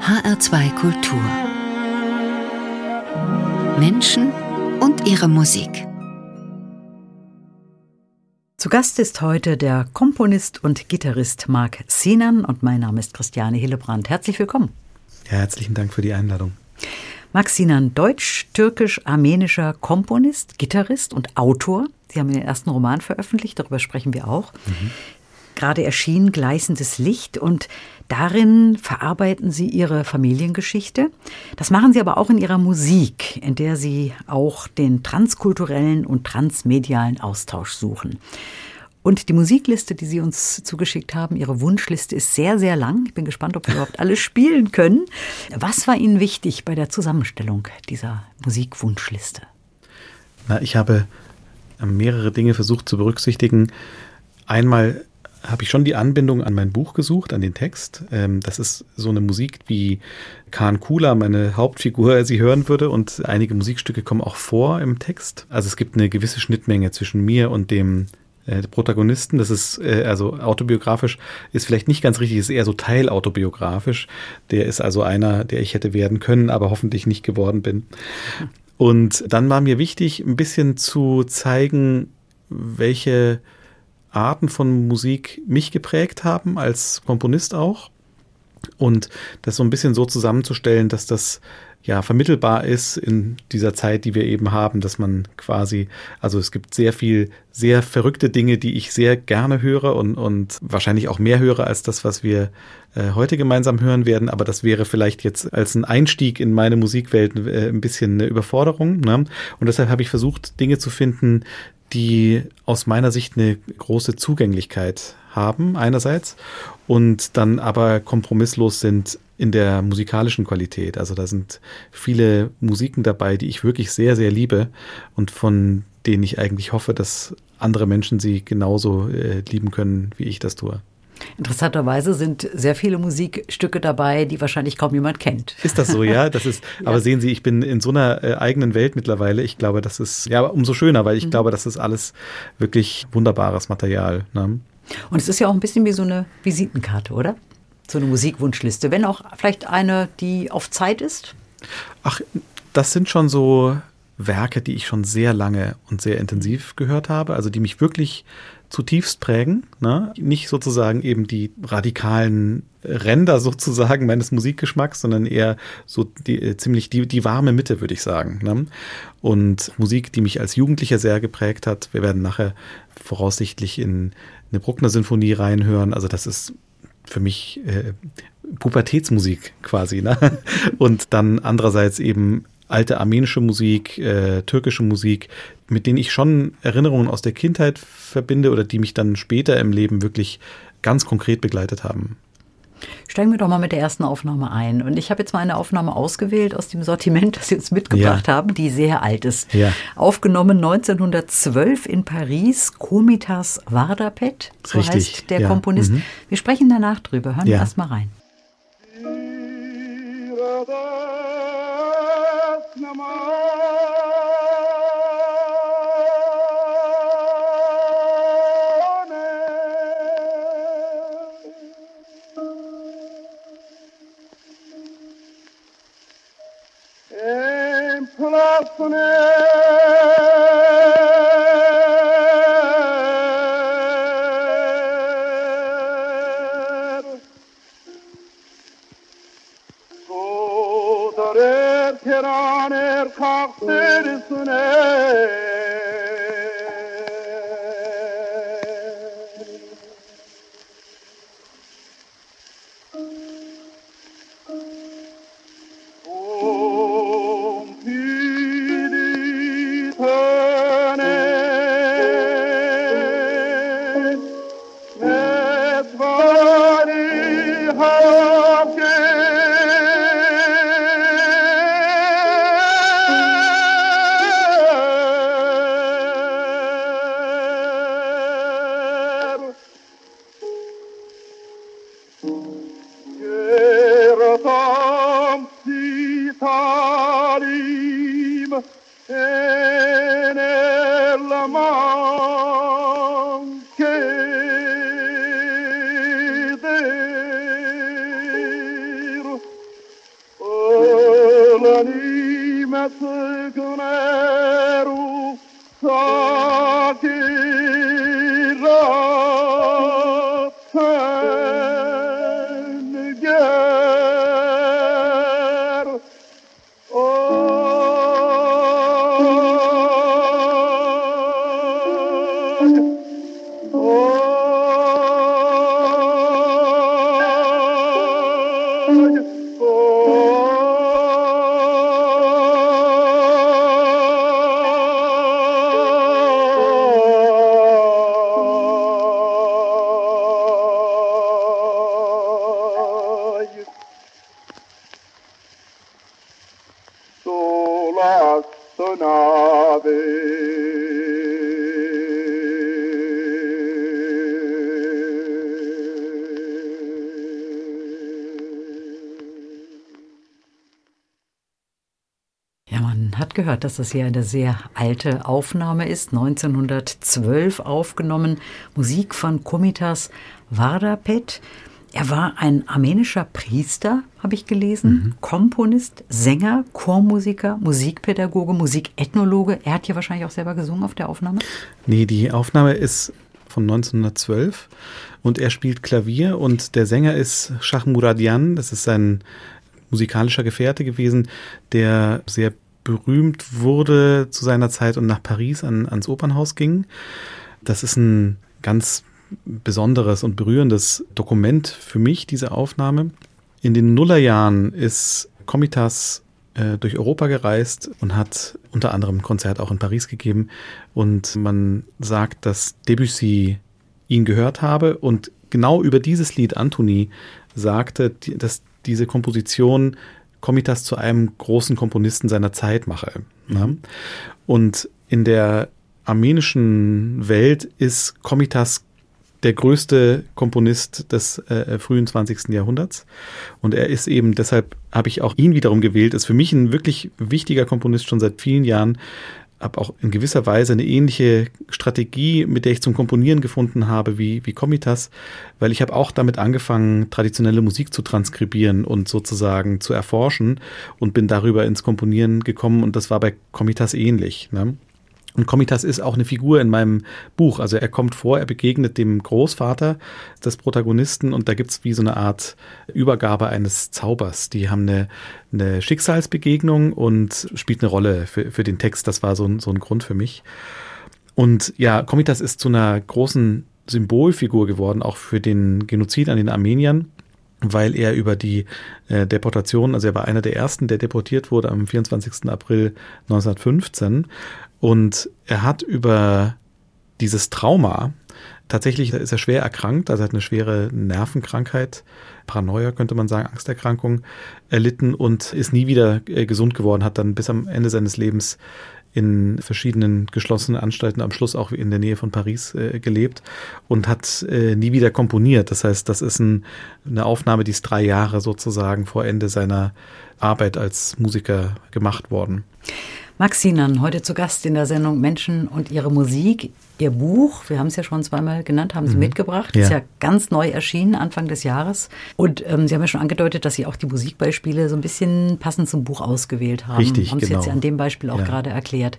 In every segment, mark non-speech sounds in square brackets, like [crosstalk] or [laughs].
HR2 Kultur. Menschen und ihre Musik. Zu Gast ist heute der Komponist und Gitarrist Marc Sinan und mein Name ist Christiane Hillebrand. Herzlich willkommen. Ja, herzlichen Dank für die Einladung. Marc Sinan, deutsch-türkisch-armenischer Komponist, Gitarrist und Autor. Sie haben den ersten Roman veröffentlicht, darüber sprechen wir auch. Mhm gerade erschienen, Gleißendes Licht. Und darin verarbeiten Sie Ihre Familiengeschichte. Das machen Sie aber auch in Ihrer Musik, in der Sie auch den transkulturellen und transmedialen Austausch suchen. Und die Musikliste, die Sie uns zugeschickt haben, Ihre Wunschliste ist sehr, sehr lang. Ich bin gespannt, ob wir überhaupt alles spielen können. Was war Ihnen wichtig bei der Zusammenstellung dieser Musikwunschliste? Na, ich habe mehrere Dinge versucht zu berücksichtigen. Einmal habe ich schon die Anbindung an mein Buch gesucht, an den Text. Ähm, das ist so eine Musik, wie Khan Kula, meine Hauptfigur, sie hören würde. Und einige Musikstücke kommen auch vor im Text. Also es gibt eine gewisse Schnittmenge zwischen mir und dem äh, Protagonisten. Das ist äh, also autobiografisch, ist vielleicht nicht ganz richtig, ist eher so teilautobiografisch. Der ist also einer, der ich hätte werden können, aber hoffentlich nicht geworden bin. Und dann war mir wichtig, ein bisschen zu zeigen, welche Arten von Musik mich geprägt haben, als Komponist auch. Und das so ein bisschen so zusammenzustellen, dass das ja vermittelbar ist in dieser Zeit, die wir eben haben, dass man quasi, also es gibt sehr viel, sehr verrückte Dinge, die ich sehr gerne höre und, und wahrscheinlich auch mehr höre als das, was wir äh, heute gemeinsam hören werden. Aber das wäre vielleicht jetzt als ein Einstieg in meine Musikwelt äh, ein bisschen eine Überforderung. Ne? Und deshalb habe ich versucht, Dinge zu finden, die aus meiner Sicht eine große Zugänglichkeit haben, einerseits, und dann aber kompromisslos sind in der musikalischen Qualität. Also da sind viele Musiken dabei, die ich wirklich sehr, sehr liebe und von denen ich eigentlich hoffe, dass andere Menschen sie genauso äh, lieben können, wie ich das tue. Interessanterweise sind sehr viele Musikstücke dabei, die wahrscheinlich kaum jemand kennt. Ist das so, ja? Das ist, [laughs] ja. aber sehen Sie, ich bin in so einer äh, eigenen Welt mittlerweile. Ich glaube, das ist ja umso schöner, weil ich mhm. glaube, das ist alles wirklich wunderbares Material. Ne? Und es ist ja auch ein bisschen wie so eine Visitenkarte, oder? So eine Musikwunschliste, wenn auch vielleicht eine, die auf Zeit ist. Ach, das sind schon so Werke, die ich schon sehr lange und sehr intensiv gehört habe, also die mich wirklich zutiefst prägen. Ne? Nicht sozusagen eben die radikalen Ränder sozusagen meines Musikgeschmacks, sondern eher so die, äh, ziemlich die, die warme Mitte, würde ich sagen. Ne? Und Musik, die mich als Jugendlicher sehr geprägt hat. Wir werden nachher voraussichtlich in eine Bruckner-Sinfonie reinhören. Also das ist für mich äh, Pubertätsmusik quasi. Ne? [laughs] Und dann andererseits eben alte armenische Musik, äh, türkische Musik, mit denen ich schon Erinnerungen aus der Kindheit verbinde oder die mich dann später im Leben wirklich ganz konkret begleitet haben. Steigen wir doch mal mit der ersten Aufnahme ein. Und ich habe jetzt mal eine Aufnahme ausgewählt aus dem Sortiment, das Sie uns mitgebracht ja. haben, die sehr alt ist. Ja. Aufgenommen 1912 in Paris, Komitas Vardapet, so Richtig. heißt der ja. Komponist. Mhm. Wir sprechen danach drüber. Hören wir erst mal rein. Namah gehört, dass das hier eine sehr alte Aufnahme ist, 1912 aufgenommen, Musik von Komitas Vardapet. Er war ein armenischer Priester, habe ich gelesen, mhm. Komponist, Sänger, Chormusiker, Musikpädagoge, Musikethnologe. Er hat hier wahrscheinlich auch selber gesungen auf der Aufnahme? Nee, die Aufnahme ist von 1912 und er spielt Klavier und der Sänger ist Shah Muradian, das ist sein musikalischer Gefährte gewesen, der sehr berühmt wurde zu seiner Zeit und nach Paris an, ans Opernhaus ging. Das ist ein ganz besonderes und berührendes Dokument für mich, diese Aufnahme. In den Nullerjahren ist Comitas äh, durch Europa gereist und hat unter anderem ein Konzert auch in Paris gegeben. Und man sagt, dass Debussy ihn gehört habe und genau über dieses Lied Anthony sagte, dass diese Komposition Komitas zu einem großen Komponisten seiner Zeit mache. Ne? Und in der armenischen Welt ist Komitas der größte Komponist des äh, frühen 20. Jahrhunderts. Und er ist eben, deshalb habe ich auch ihn wiederum gewählt, ist für mich ein wirklich wichtiger Komponist schon seit vielen Jahren, habe auch in gewisser Weise eine ähnliche Strategie, mit der ich zum Komponieren gefunden habe wie, wie Comitas, weil ich habe auch damit angefangen, traditionelle Musik zu transkribieren und sozusagen zu erforschen und bin darüber ins Komponieren gekommen und das war bei Comitas ähnlich. Ne? Und Komitas ist auch eine Figur in meinem Buch. Also er kommt vor, er begegnet dem Großvater des Protagonisten und da gibt's wie so eine Art Übergabe eines Zaubers. Die haben eine, eine Schicksalsbegegnung und spielt eine Rolle für, für den Text. Das war so ein, so ein Grund für mich. Und ja, Komitas ist zu einer großen Symbolfigur geworden, auch für den Genozid an den Armeniern weil er über die äh, Deportation, also er war einer der ersten, der deportiert wurde am 24. April 1915 und er hat über dieses Trauma, tatsächlich ist er schwer erkrankt, also hat eine schwere Nervenkrankheit, Paranoia könnte man sagen, Angsterkrankung erlitten und ist nie wieder äh, gesund geworden, hat dann bis am Ende seines Lebens in verschiedenen geschlossenen Anstalten, am Schluss auch in der Nähe von Paris äh, gelebt und hat äh, nie wieder komponiert. Das heißt, das ist ein, eine Aufnahme, die ist drei Jahre sozusagen vor Ende seiner Arbeit als Musiker gemacht worden. Max Sinan, heute zu Gast in der Sendung Menschen und ihre Musik. Ihr Buch, wir haben es ja schon zweimal genannt, haben Sie mhm. mitgebracht. Ja. Ist ja ganz neu erschienen, Anfang des Jahres. Und ähm, Sie haben ja schon angedeutet, dass Sie auch die Musikbeispiele so ein bisschen passend zum Buch ausgewählt haben. Richtig, haben Sie genau. jetzt ja an dem Beispiel auch ja. gerade erklärt.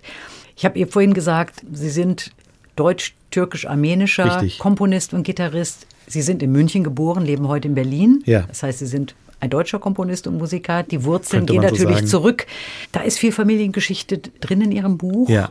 Ich habe ihr vorhin gesagt, Sie sind deutsch-türkisch-armenischer Komponist und Gitarrist. Sie sind in München geboren, leben heute in Berlin. Ja. Das heißt, Sie sind ein deutscher Komponist und Musiker. Die Wurzeln gehen natürlich sagen. zurück. Da ist viel Familiengeschichte drin in Ihrem Buch. Ja.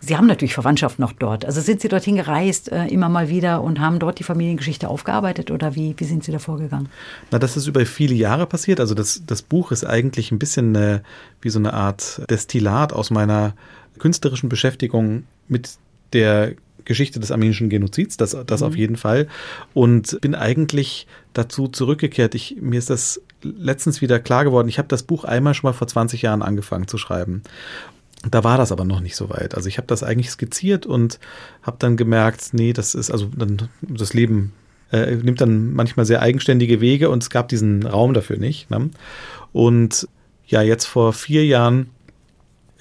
Sie haben natürlich Verwandtschaft noch dort. Also sind Sie dorthin gereist, äh, immer mal wieder und haben dort die Familiengeschichte aufgearbeitet oder wie, wie sind Sie da vorgegangen? Na, das ist über viele Jahre passiert. Also das, das Buch ist eigentlich ein bisschen äh, wie so eine Art Destillat aus meiner künstlerischen Beschäftigung mit der Geschichte des armenischen Genozids, das, das mhm. auf jeden Fall. Und bin eigentlich dazu zurückgekehrt. Ich, mir ist das letztens wieder klar geworden. Ich habe das Buch einmal schon mal vor 20 Jahren angefangen zu schreiben. Da war das aber noch nicht so weit. Also ich habe das eigentlich skizziert und habe dann gemerkt, nee, das ist also dann das Leben äh, nimmt dann manchmal sehr eigenständige Wege und es gab diesen Raum dafür nicht. Ne? Und ja, jetzt vor vier Jahren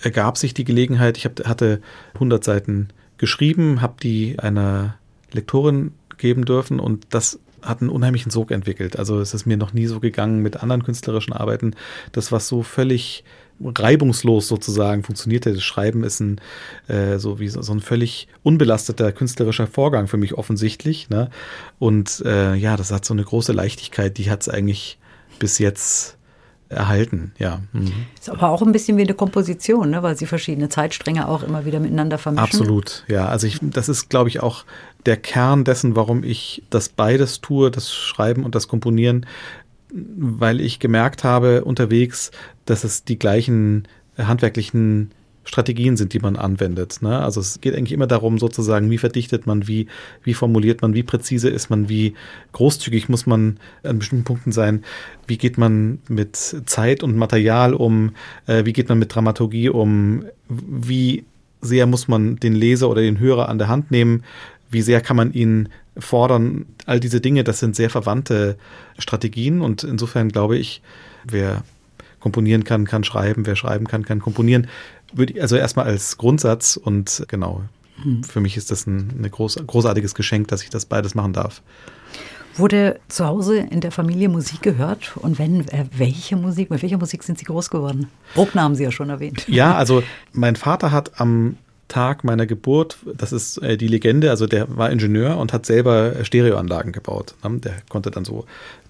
ergab sich die Gelegenheit. Ich hab, hatte 100 Seiten geschrieben, habe die einer Lektorin geben dürfen und das hat einen unheimlichen Sog entwickelt. Also es ist mir noch nie so gegangen mit anderen künstlerischen Arbeiten. Das, was so völlig reibungslos sozusagen funktionierte. Das Schreiben ist ein äh, so wie so, so, ein völlig unbelasteter künstlerischer Vorgang für mich offensichtlich. Ne? Und äh, ja, das hat so eine große Leichtigkeit, die hat es eigentlich bis jetzt erhalten, ja. Mhm. Ist aber auch ein bisschen wie eine Komposition, ne? weil sie verschiedene Zeitstränge auch immer wieder miteinander vermischen. Absolut, ja. Also ich, das ist, glaube ich, auch der Kern dessen, warum ich das beides tue, das Schreiben und das Komponieren, weil ich gemerkt habe unterwegs, dass es die gleichen handwerklichen Strategien sind, die man anwendet. Ne? Also es geht eigentlich immer darum, sozusagen, wie verdichtet man, wie, wie formuliert man, wie präzise ist man, wie großzügig muss man an bestimmten Punkten sein, wie geht man mit Zeit und Material um, äh, wie geht man mit Dramaturgie um, wie sehr muss man den Leser oder den Hörer an der Hand nehmen, wie sehr kann man ihn fordern. All diese Dinge, das sind sehr verwandte Strategien und insofern glaube ich, wer komponieren kann, kann schreiben, wer schreiben kann, kann komponieren. Also erstmal als Grundsatz und genau, hm. für mich ist das ein, ein groß, großartiges Geschenk, dass ich das beides machen darf. Wurde zu Hause in der Familie Musik gehört? Und wenn, äh, welche Musik? Mit welcher Musik sind Sie groß geworden? Bruckner haben Sie ja schon erwähnt. Ja, also [laughs] mein Vater hat am Tag meiner Geburt, das ist äh, die Legende, also der war Ingenieur und hat selber Stereoanlagen gebaut. Ne? Der konnte dann so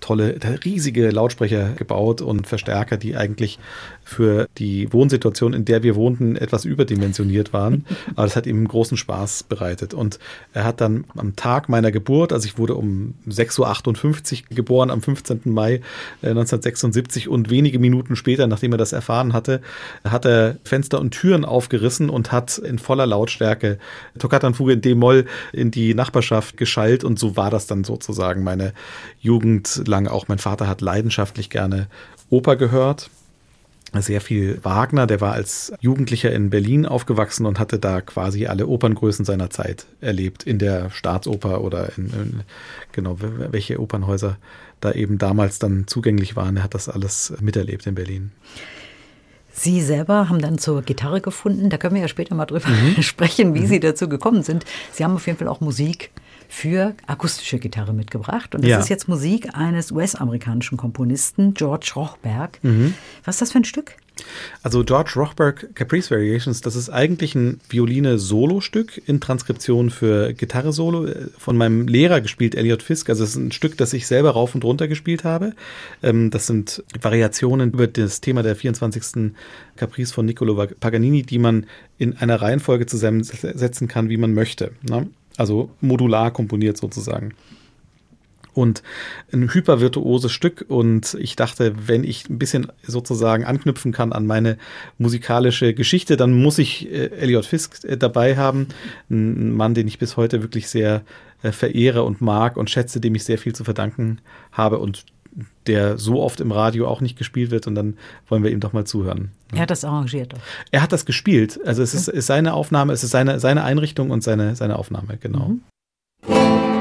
tolle, riesige Lautsprecher gebaut und Verstärker, die eigentlich für die Wohnsituation, in der wir wohnten, etwas überdimensioniert waren. [laughs] Aber das hat ihm großen Spaß bereitet. Und er hat dann am Tag meiner Geburt, also ich wurde um 6.58 Uhr geboren, am 15. Mai 1976 äh, und wenige Minuten später, nachdem er das erfahren hatte, hat er Fenster und Türen aufgerissen und hat in voller Lautstärke Toccata-Fuge in D-Moll in die Nachbarschaft geschallt und so war das dann sozusagen meine Jugend lang. Auch mein Vater hat leidenschaftlich gerne Oper gehört sehr viel Wagner. Der war als Jugendlicher in Berlin aufgewachsen und hatte da quasi alle Operngrößen seiner Zeit erlebt, in der Staatsoper oder in, in genau, welche Opernhäuser da eben damals dann zugänglich waren. Er hat das alles miterlebt in Berlin. Sie selber haben dann zur Gitarre gefunden. Da können wir ja später mal drüber mhm. [laughs] sprechen, wie mhm. Sie dazu gekommen sind. Sie haben auf jeden Fall auch Musik für akustische Gitarre mitgebracht. Und das ja. ist jetzt Musik eines US-amerikanischen Komponisten, George Rochberg. Mhm. Was ist das für ein Stück? Also George Rochberg Caprice Variations, das ist eigentlich ein Violine-Solo-Stück in Transkription für Gitarre-Solo äh, von meinem Lehrer gespielt, Elliot Fisk. Also es ist ein Stück, das ich selber rauf und runter gespielt habe. Ähm, das sind Variationen über das Thema der 24. Caprice von Niccolo Paganini, die man in einer Reihenfolge zusammensetzen kann, wie man möchte. Ne? Also modular komponiert sozusagen und ein hypervirtuoses Stück. Und ich dachte, wenn ich ein bisschen sozusagen anknüpfen kann an meine musikalische Geschichte, dann muss ich äh, Elliot Fisk äh, dabei haben. Ein Mann, den ich bis heute wirklich sehr äh, verehre und mag und schätze, dem ich sehr viel zu verdanken habe und der so oft im Radio auch nicht gespielt wird und dann wollen wir ihm doch mal zuhören. Er hat das arrangiert. Doch. Er hat das gespielt. Also es ist, ist seine Aufnahme, es ist seine, seine Einrichtung und seine, seine Aufnahme, genau. Mhm.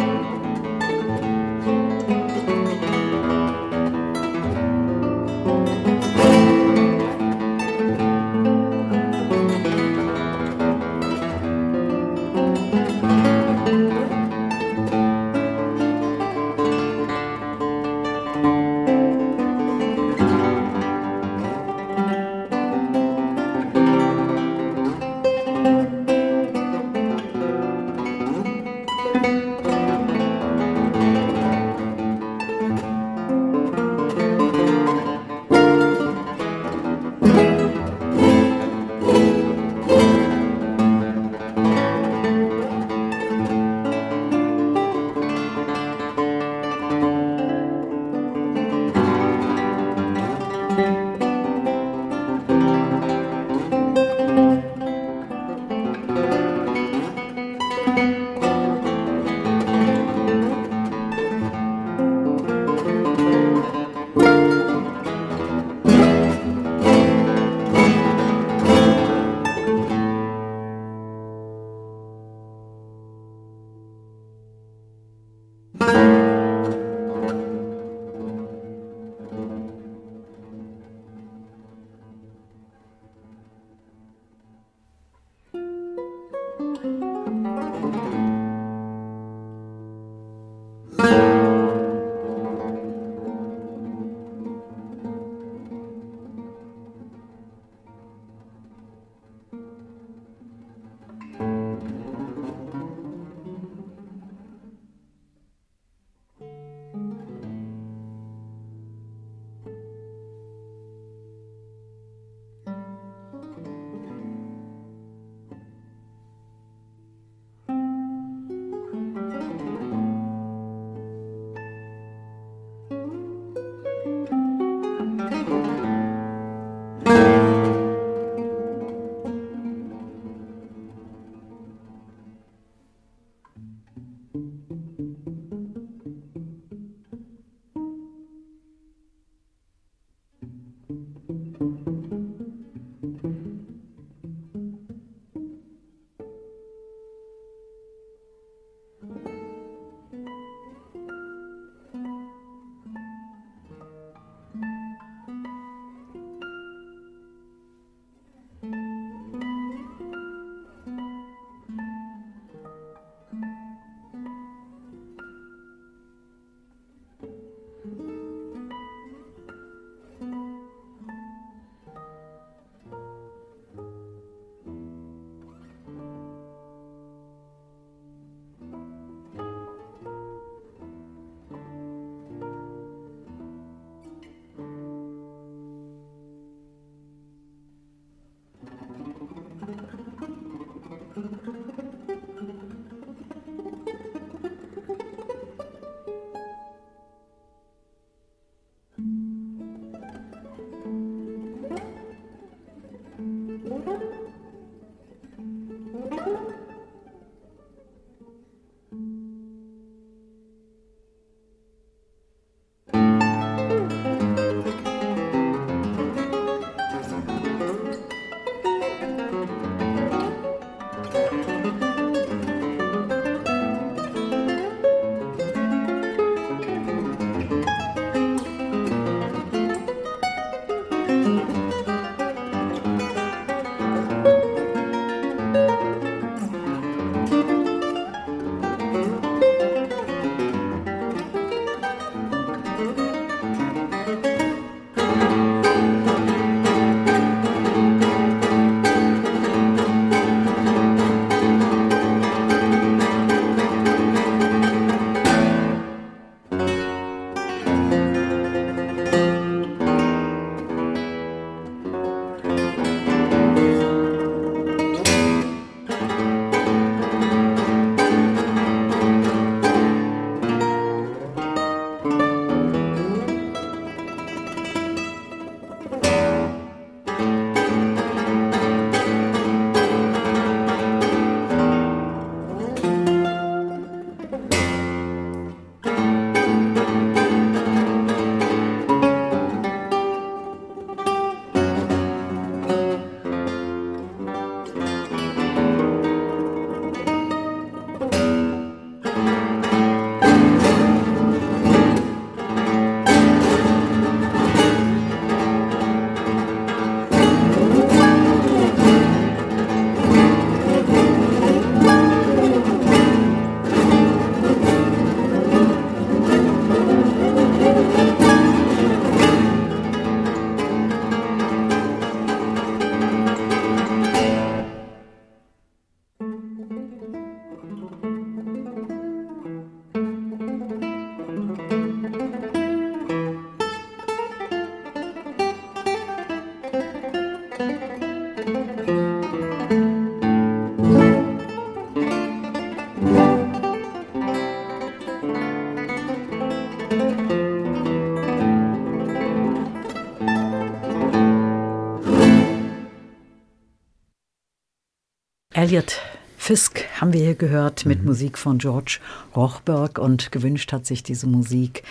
Elliot Fisk haben wir hier gehört mit Mhm. Musik von George Rochberg und gewünscht hat sich diese Musik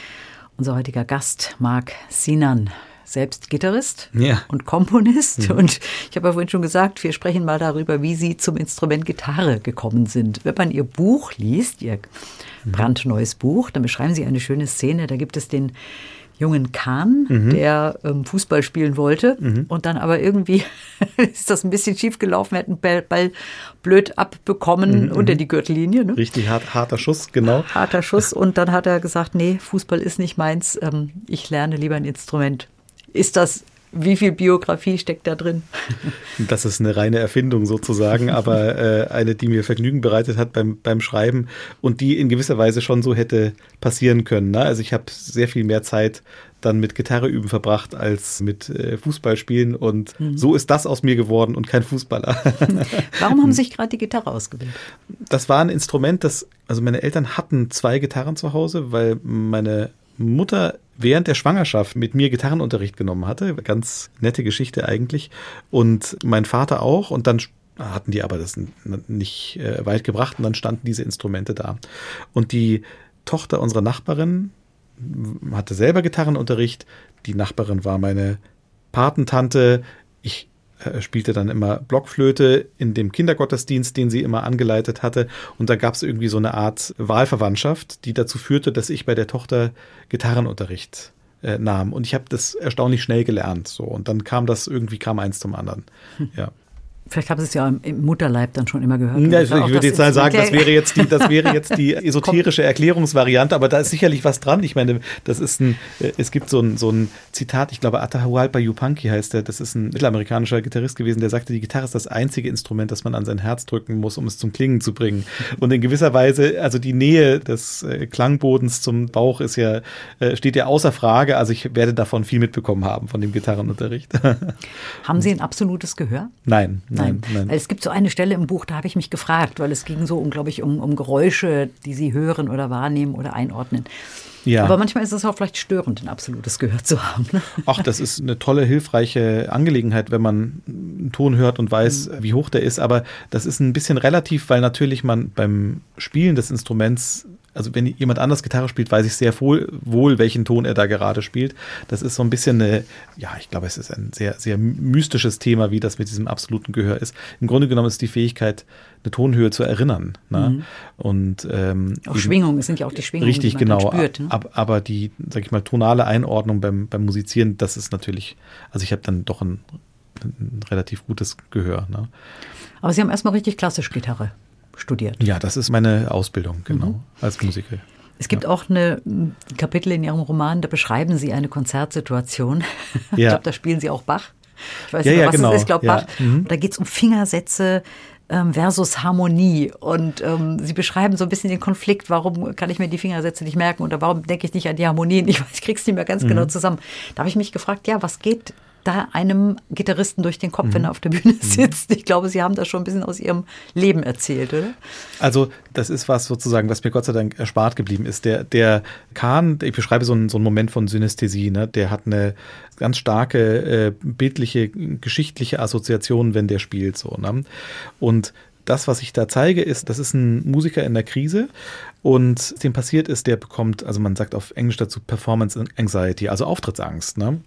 unser heutiger Gast Marc Sinan, selbst Gitarrist Ja. Mhm. und Komponist. Und ich habe ja vorhin schon gesagt, wir sprechen mal darüber, wie Sie zum Instrument Gitarre gekommen sind. Wenn man Ihr Buch liest, Ihr Mhm. brandneues Buch, dann beschreiben Sie eine schöne Szene. Da gibt es den jungen Kahn, Mhm. der ähm, Fußball spielen wollte und dann aber irgendwie [laughs] ist das ein bisschen schief gelaufen, er hat einen Ball, Ball blöd abbekommen unter die Gürtellinie. Ne? Richtig hart, harter Schuss, genau. Harter Schuss und dann hat er gesagt, nee, Fußball ist nicht meins, ähm, ich lerne lieber ein Instrument. Ist das, wie viel Biografie steckt da drin? [laughs] Das ist eine reine Erfindung sozusagen, aber äh, eine, die mir Vergnügen bereitet hat beim, beim Schreiben und die in gewisser Weise schon so hätte passieren können. Ne? Also ich habe sehr viel mehr Zeit dann mit Gitarre üben verbracht als mit äh, Fußballspielen und so ist das aus mir geworden und kein Fußballer. [laughs] Warum haben Sie sich gerade die Gitarre ausgewählt? das war ein Instrument, das, also meine Eltern hatten zwei Gitarren zu Hause, weil meine Mutter während der Schwangerschaft mit mir Gitarrenunterricht genommen hatte. Ganz nette Geschichte eigentlich. Und mein Vater auch. Und dann hatten die aber das nicht äh, weit gebracht und dann standen diese Instrumente da. Und die Tochter unserer Nachbarin hatte selber Gitarrenunterricht. Die Nachbarin war meine Patentante. Ich äh, spielte dann immer Blockflöte in dem Kindergottesdienst, den sie immer angeleitet hatte. Und da gab es irgendwie so eine Art Wahlverwandtschaft, die dazu führte, dass ich bei der Tochter Gitarrenunterricht äh, nahm. Und ich habe das erstaunlich schnell gelernt. So. Und dann kam das, irgendwie kam eins zum anderen. [laughs] Ja. Vielleicht haben Sie es ja im- Mutterleib dann schon immer gehört. Ja, Das ich würde jetzt sagen, das wäre jetzt die, das wäre jetzt die [laughs] esoterische Erklärungsvariante, aber da ist sicherlich was dran. Ich meine, das ist ein, äh, es gibt so ein, so ein Zitat, ich glaube, Atahualpa Yupanqui heißt der, das ist ein mittelamerikanischer Gitarrist gewesen, der sagte, die Gitarre ist das einzige Instrument, das man an sein Herz drücken muss, um es zum Klingen zu bringen. [laughs] Und in gewisser Weise, also die Nähe des äh, Klangbodens zum Bauch ist ja, äh, steht ja außer Frage. Also ich werde davon viel mitbekommen haben von dem Gitarrenunterricht. [laughs] Haben Sie ein absolutes Gehör? nein, nein, nein. Weil es gibt so eine Stelle im Buch, da habe ich mich gefragt, weil es ging so unglaublich um, um Geräusche, die Sie hören oder wahrnehmen oder einordnen. Ja. Aber manchmal ist es auch vielleicht störend, ein absolutes Gehör zu haben. Ne? Ach, das ist eine tolle, hilfreiche Angelegenheit, wenn man einen Ton hört und weiß, wie hoch der ist. Aber das ist ein bisschen relativ, weil natürlich man beim Spielen des Instruments, also wenn jemand anders Gitarre spielt, weiß ich sehr wohl, wohl, welchen Ton er da gerade spielt. Das ist so ein bisschen eine, ja, ich glaube, es ist ein sehr, sehr mystisches Thema, wie das mit diesem absoluten Gehör ist. Im Grunde genommen ist die Fähigkeit, eine Tonhöhe zu erinnern. Ne? Und ähm, Auch eben- Schwingungen, es sind ja auch die Schwingungen, Richtig, die man genau. spürt. Ne? Ab, aber die, sag ich mal, tonale Einordnung beim, beim Musizieren, das ist natürlich, also ich habe dann doch ein, ein relativ gutes Gehör. Ne? Aber Sie haben erstmal richtig klassisch Gitarre studiert. Ja, das ist meine Ausbildung, genau, Mhm. als Musiker. Es gibt auch eine ein Kapitel in Ihrem Roman, da beschreiben Sie eine Konzertsituation. [laughs] Ich Ja. glaube, da spielen Sie auch Bach. Ich weiß Ja, nicht, ja, was genau. das ist, ich glaube Ja. Bach. Mhm. Da geht es um Fingersätze, ähm, versus Harmonie. Und ähm, Sie beschreiben so ein bisschen den Konflikt, warum kann ich mir die Fingersätze nicht merken oder warum denke ich nicht an die Harmonien? Ich, weiß, ich krieg's nicht mehr ganz genau mhm. genau zusammen. Da habe ich mich gefragt, ja, was geht da einem Gitarristen durch den Kopf, mhm. wenn er auf der Bühne mhm. sitzt. Ich glaube, Sie haben das schon ein bisschen aus Ihrem Leben erzählt, oder? Also, das ist was sozusagen, was mir Gott sei Dank erspart geblieben ist. Der, der Kahn, ich beschreibe so einen, so einen Moment von Synästhesie, ne? der hat eine ganz starke äh, bildliche, geschichtliche Assoziation, wenn der spielt, so. Ne? Und das, was ich da zeige, ist, das ist ein Musiker in der Krise und dem passiert ist, der bekommt, also man sagt auf Englisch dazu Performance Anxiety, also Auftrittsangst. Ne?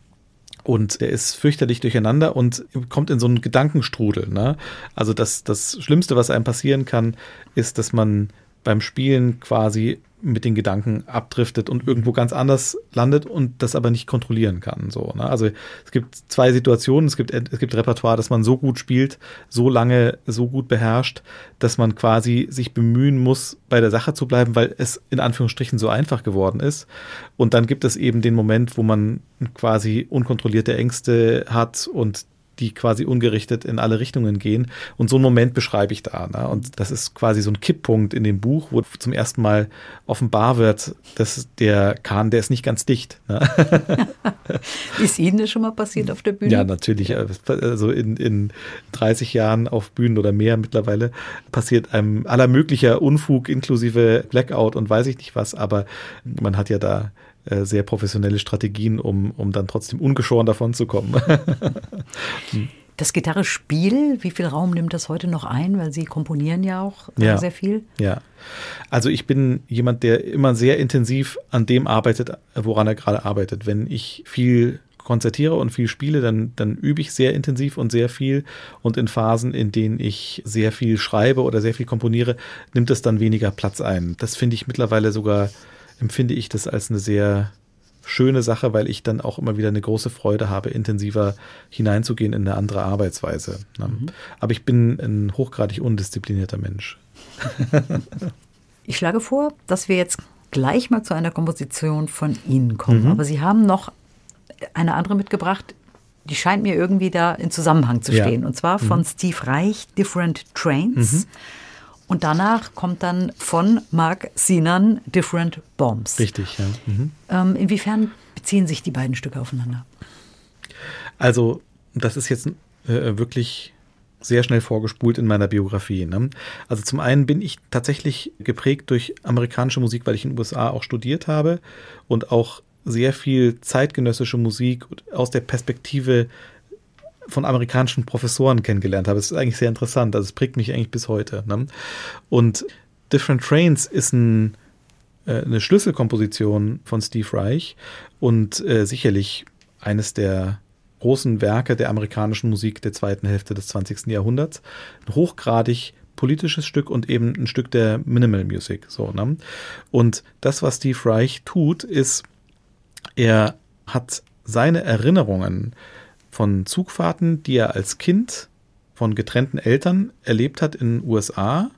Und er ist fürchterlich durcheinander und kommt in so einen Gedankenstrudel. Ne? Also das, das Schlimmste, was einem passieren kann, ist, dass man beim Spielen quasi mit den Gedanken abdriftet und irgendwo ganz anders landet und das aber nicht kontrollieren kann. So, ne? Also es gibt zwei Situationen, es gibt, es gibt Repertoire, das man so gut spielt, so lange, so gut beherrscht, dass man quasi sich bemühen muss, bei der Sache zu bleiben, weil es in Anführungsstrichen so einfach geworden ist. Und dann gibt es eben den Moment, wo man quasi unkontrollierte Ängste hat und die quasi ungerichtet in alle Richtungen gehen. Und so einen Moment beschreibe ich da. Ne? Und das ist quasi so ein Kipppunkt in dem Buch, wo zum ersten Mal offenbar wird, dass der Kahn, der ist nicht ganz dicht. Ne? [laughs] ist Ihnen das schon mal passiert auf der Bühne? Ja, natürlich. Also in, in 30 Jahren auf Bühnen oder mehr mittlerweile passiert einem aller möglicher Unfug inklusive Blackout und weiß ich nicht was. Aber man hat ja da äh, sehr professionelle Strategien, um, um dann trotzdem ungeschoren davon zu kommen. [laughs] Das Gitarrespiel, wie viel Raum nimmt das heute noch ein? Weil Sie komponieren ja auch äh, ja, sehr viel. Ja. Also ich bin jemand, der immer sehr intensiv an dem arbeitet, woran er gerade arbeitet. Wenn ich viel konzertiere und viel spiele, dann, dann übe ich sehr intensiv und sehr viel. Und in Phasen, in denen ich sehr viel schreibe oder sehr viel komponiere, nimmt es dann weniger Platz ein. Das finde ich mittlerweile sogar empfinde ich das als eine sehr schöne Sache, weil ich dann auch immer wieder eine große Freude habe, intensiver hineinzugehen in eine andere Arbeitsweise. Ne? Mhm. Aber ich bin ein hochgradig undisziplinierter Mensch. [laughs] ich schlage vor, dass wir jetzt gleich mal zu einer Komposition von Ihnen kommen. Mhm. Aber Sie haben noch eine andere mitgebracht, die scheint mir irgendwie da in Zusammenhang zu stehen. Ja. Und zwar von mhm. Steve Reich, Different Trains. Mhm. Und danach kommt dann von Mark Sinan Different Bombs. Richtig, ja. Mhm. Ähm, inwiefern beziehen sich die beiden Stücke aufeinander? Also, das ist jetzt äh, wirklich sehr schnell vorgespult in meiner Biografie. Ne? Also zum einen bin ich tatsächlich geprägt durch amerikanische Musik, weil ich in den USA auch studiert habe und auch sehr viel zeitgenössische Musik aus der Perspektive von amerikanischen Professoren kennengelernt habe. Das ist eigentlich sehr interessant. Also es prägt mich eigentlich bis heute. Ne? Und Different Trains ist ein, äh, eine Schlüsselkomposition von Steve Reich und äh, sicherlich eines der großen Werke der amerikanischen Musik der zweiten Hälfte des 20. Jahrhunderts. Ein hochgradig politisches Stück und eben ein Stück der Minimal Music. So, ne? Und das, was Steve Reich tut, ist, er hat seine Erinnerungen von Zugfahrten, die er als Kind von getrennten Eltern erlebt hat in den USA,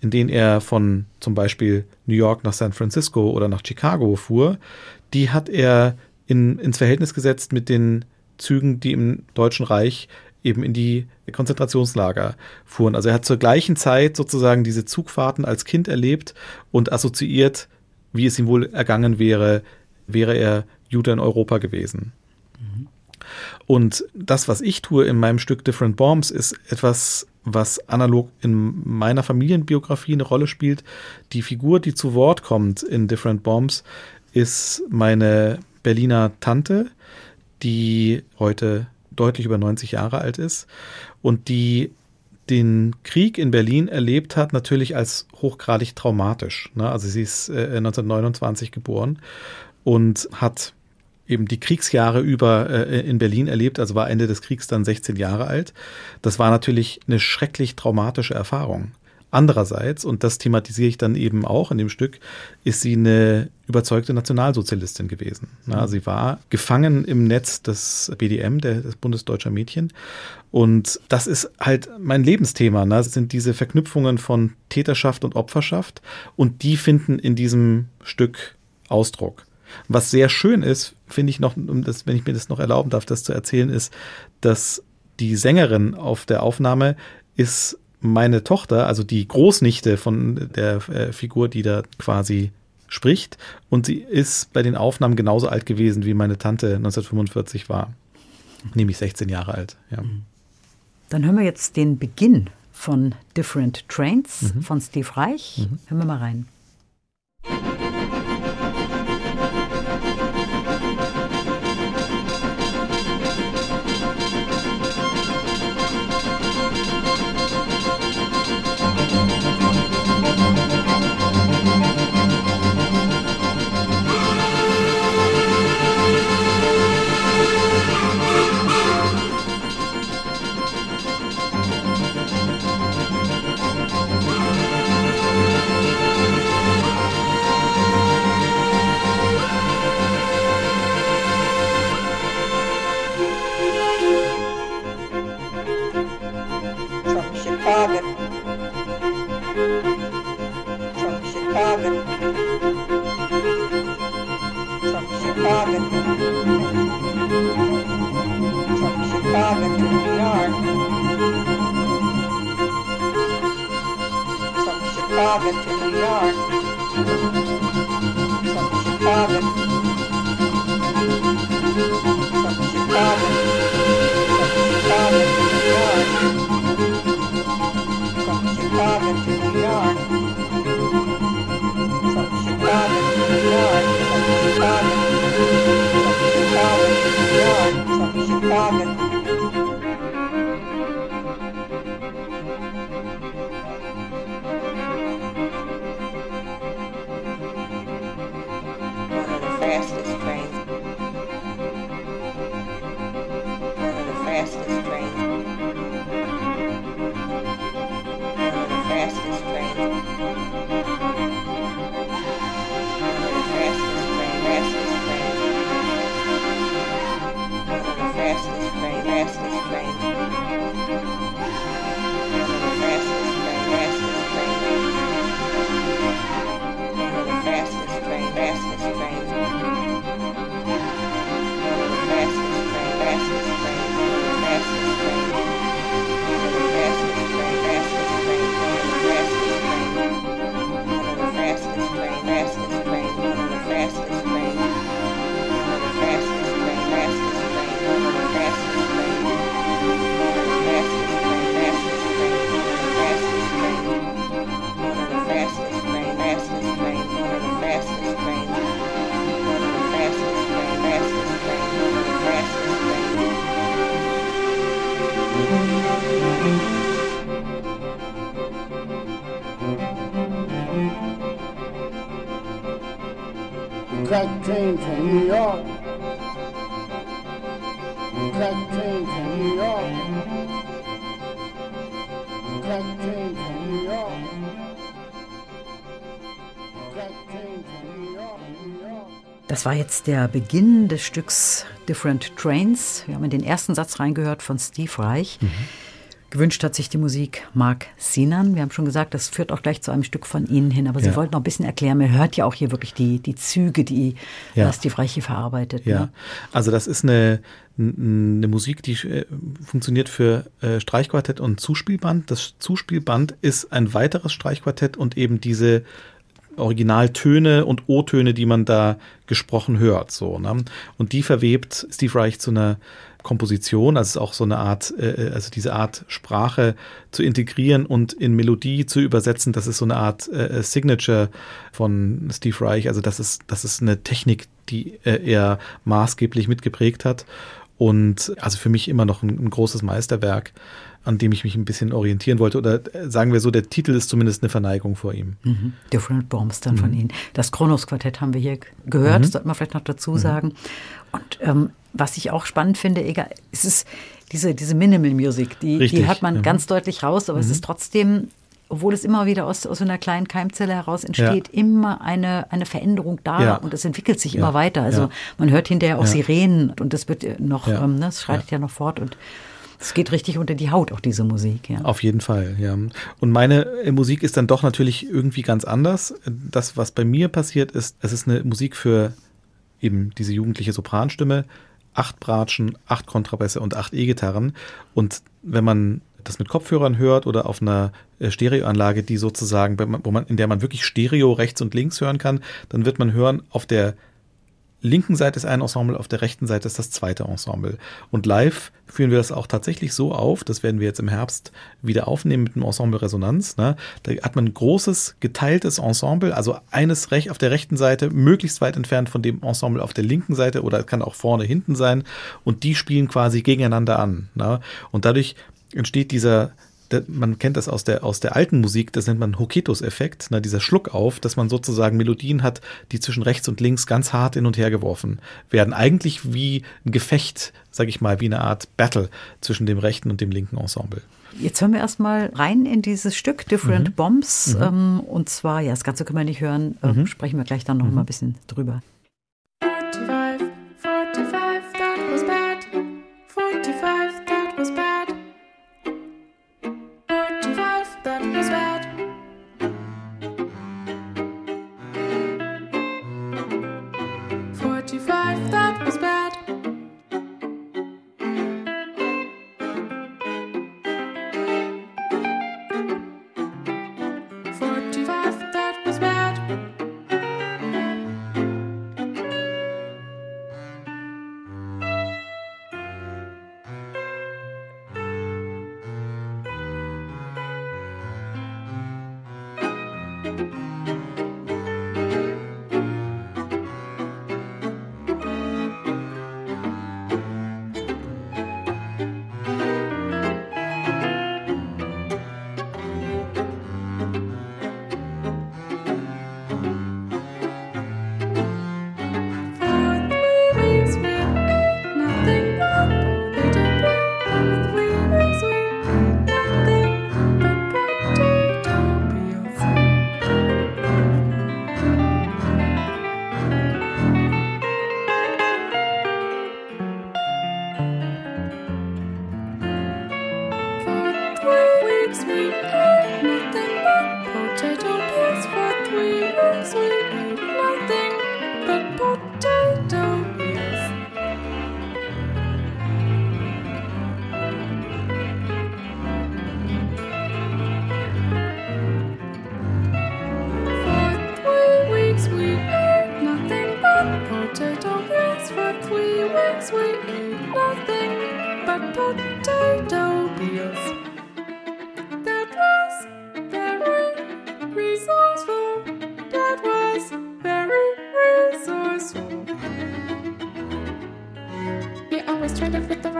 in denen er von zum Beispiel New York nach San Francisco oder nach Chicago fuhr, die hat er in, ins Verhältnis gesetzt mit den Zügen, die im Deutschen Reich eben in die Konzentrationslager fuhren. Also er hat zur gleichen Zeit sozusagen diese Zugfahrten als Kind erlebt und assoziiert, wie es ihm wohl ergangen wäre, wäre er Jude in Europa gewesen. Und das, was ich tue in meinem Stück Different Bombs, ist etwas, was analog in meiner Familienbiografie eine Rolle spielt. Die Figur, die zu Wort kommt in Different Bombs, ist meine Berliner Tante, die heute deutlich über 90 Jahre alt ist und die den Krieg in Berlin erlebt hat, natürlich als hochgradig traumatisch. Ne? Also sie ist äh, 1929 geboren und hat eben die Kriegsjahre über äh, in Berlin erlebt, also war Ende des Kriegs dann 16 Jahre alt. Das war natürlich eine schrecklich traumatische Erfahrung. Andererseits, und das thematisiere ich dann eben auch in dem Stück, ist sie eine überzeugte Nationalsozialistin gewesen. Na, sie war gefangen im Netz des BDM, des Bundesdeutscher Mädchen. Und das ist halt mein Lebensthema. Ne? Das sind diese Verknüpfungen von Täterschaft und Opferschaft. Und die finden in diesem Stück Ausdruck. Was sehr schön ist, finde ich noch, um das, wenn ich mir das noch erlauben darf, das zu erzählen, ist, dass die Sängerin auf der Aufnahme ist meine Tochter, also die Großnichte von der äh, Figur, die da quasi spricht. Und sie ist bei den Aufnahmen genauso alt gewesen, wie meine Tante 1945 war. Nämlich 16 Jahre alt. Ja. Dann hören wir jetzt den Beginn von Different Trains mhm. von Steve Reich. Mhm. Hören wir mal rein. Das war jetzt der Beginn des Stücks Different Trains. Wir haben in den ersten Satz reingehört von Steve Reich. Mhm. Gewünscht hat sich die Musik Mark Sinan. Wir haben schon gesagt, das führt auch gleich zu einem Stück von Ihnen hin. Aber ja. Sie wollten noch ein bisschen erklären. Man hört ja auch hier wirklich die, die Züge, die ja. Steve Reich hier verarbeitet. Ja, ne? also das ist eine, eine Musik, die äh, funktioniert für äh, Streichquartett und Zuspielband. Das Zuspielband ist ein weiteres Streichquartett und eben diese Originaltöne und O-Töne, die man da gesprochen hört. So, ne? Und die verwebt Steve Reich zu einer Komposition, also auch so eine Art, äh, also diese Art Sprache zu integrieren und in Melodie zu übersetzen, das ist so eine Art äh, Signature von Steve Reich. Also das ist, das ist eine Technik, die äh, er maßgeblich mitgeprägt hat. Und also für mich immer noch ein, ein großes Meisterwerk an dem ich mich ein bisschen orientieren wollte. Oder äh, sagen wir so, der Titel ist zumindest eine Verneigung vor ihm. Mhm. Different Bombs dann mhm. von Ihnen. Das Kronos-Quartett haben wir hier gehört, mhm. sollte man vielleicht noch dazu mhm. sagen. Und ähm, was ich auch spannend finde, egal, es ist diese, diese Minimal Music, die, Richtig, die hört man ja. ganz deutlich raus, aber es mhm. ist trotzdem obwohl es immer wieder aus, aus einer kleinen Keimzelle heraus entsteht, ja. immer eine, eine Veränderung da ja. und es entwickelt sich ja. immer weiter. Also man hört hinterher auch Sirenen und das wird äh, noch, ähm, ne, es schreitet ja. noch fort und es geht richtig unter die Haut, auch diese Musik. Ja. Auf jeden Fall, ja. Und meine äh, Musik ist dann doch natürlich irgendwie ganz anders. Das, was bei mir passiert ist, es ist eine Musik für eben diese jugendliche Sopranstimme, acht Bratschen, acht Kontrabässe und acht E-Gitarren. Und wenn man das mit Kopfhörern hört oder auf einer äh, Stereoanlage, die sozusagen, wo man, in der man wirklich Stereo rechts und links hören kann, dann wird man hören, auf der linken Seite ist ein Ensemble, auf der rechten Seite ist das zweite Ensemble. Und live führen wir das auch tatsächlich so auf, das werden wir jetzt im Herbst wieder aufnehmen mit dem Ensemble Resonanz. Ne? Da hat man ein großes, geteiltes Ensemble, also eines recht auf der rechten Seite, möglichst weit entfernt von dem Ensemble auf der linken Seite oder kann auch vorne, hinten sein. Und die spielen quasi gegeneinander an. Ne? Und dadurch entsteht dieser man kennt das aus der, aus der alten Musik, das nennt man Hoketos-Effekt, ne, dieser Schluck auf, dass man sozusagen Melodien hat, die zwischen rechts und links ganz hart hin und her geworfen werden. Eigentlich wie ein Gefecht, sage ich mal, wie eine Art Battle zwischen dem rechten und dem linken Ensemble. Jetzt hören wir erstmal rein in dieses Stück Different mhm. Bombs. Mhm. Ähm, und zwar, ja, das Ganze können wir nicht hören, äh, mhm. sprechen wir gleich dann noch mhm. mal ein bisschen drüber.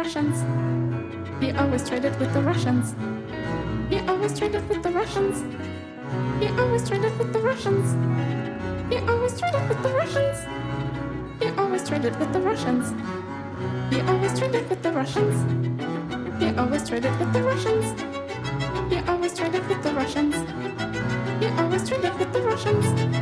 Russians. He always traded with the Russians. He always traded with the Russians. He always traded with the Russians. He always traded with the Russians. He always traded with the Russians. He always traded with the Russians. He always traded with the Russians. He always traded with the Russians. He always traded with the Russians.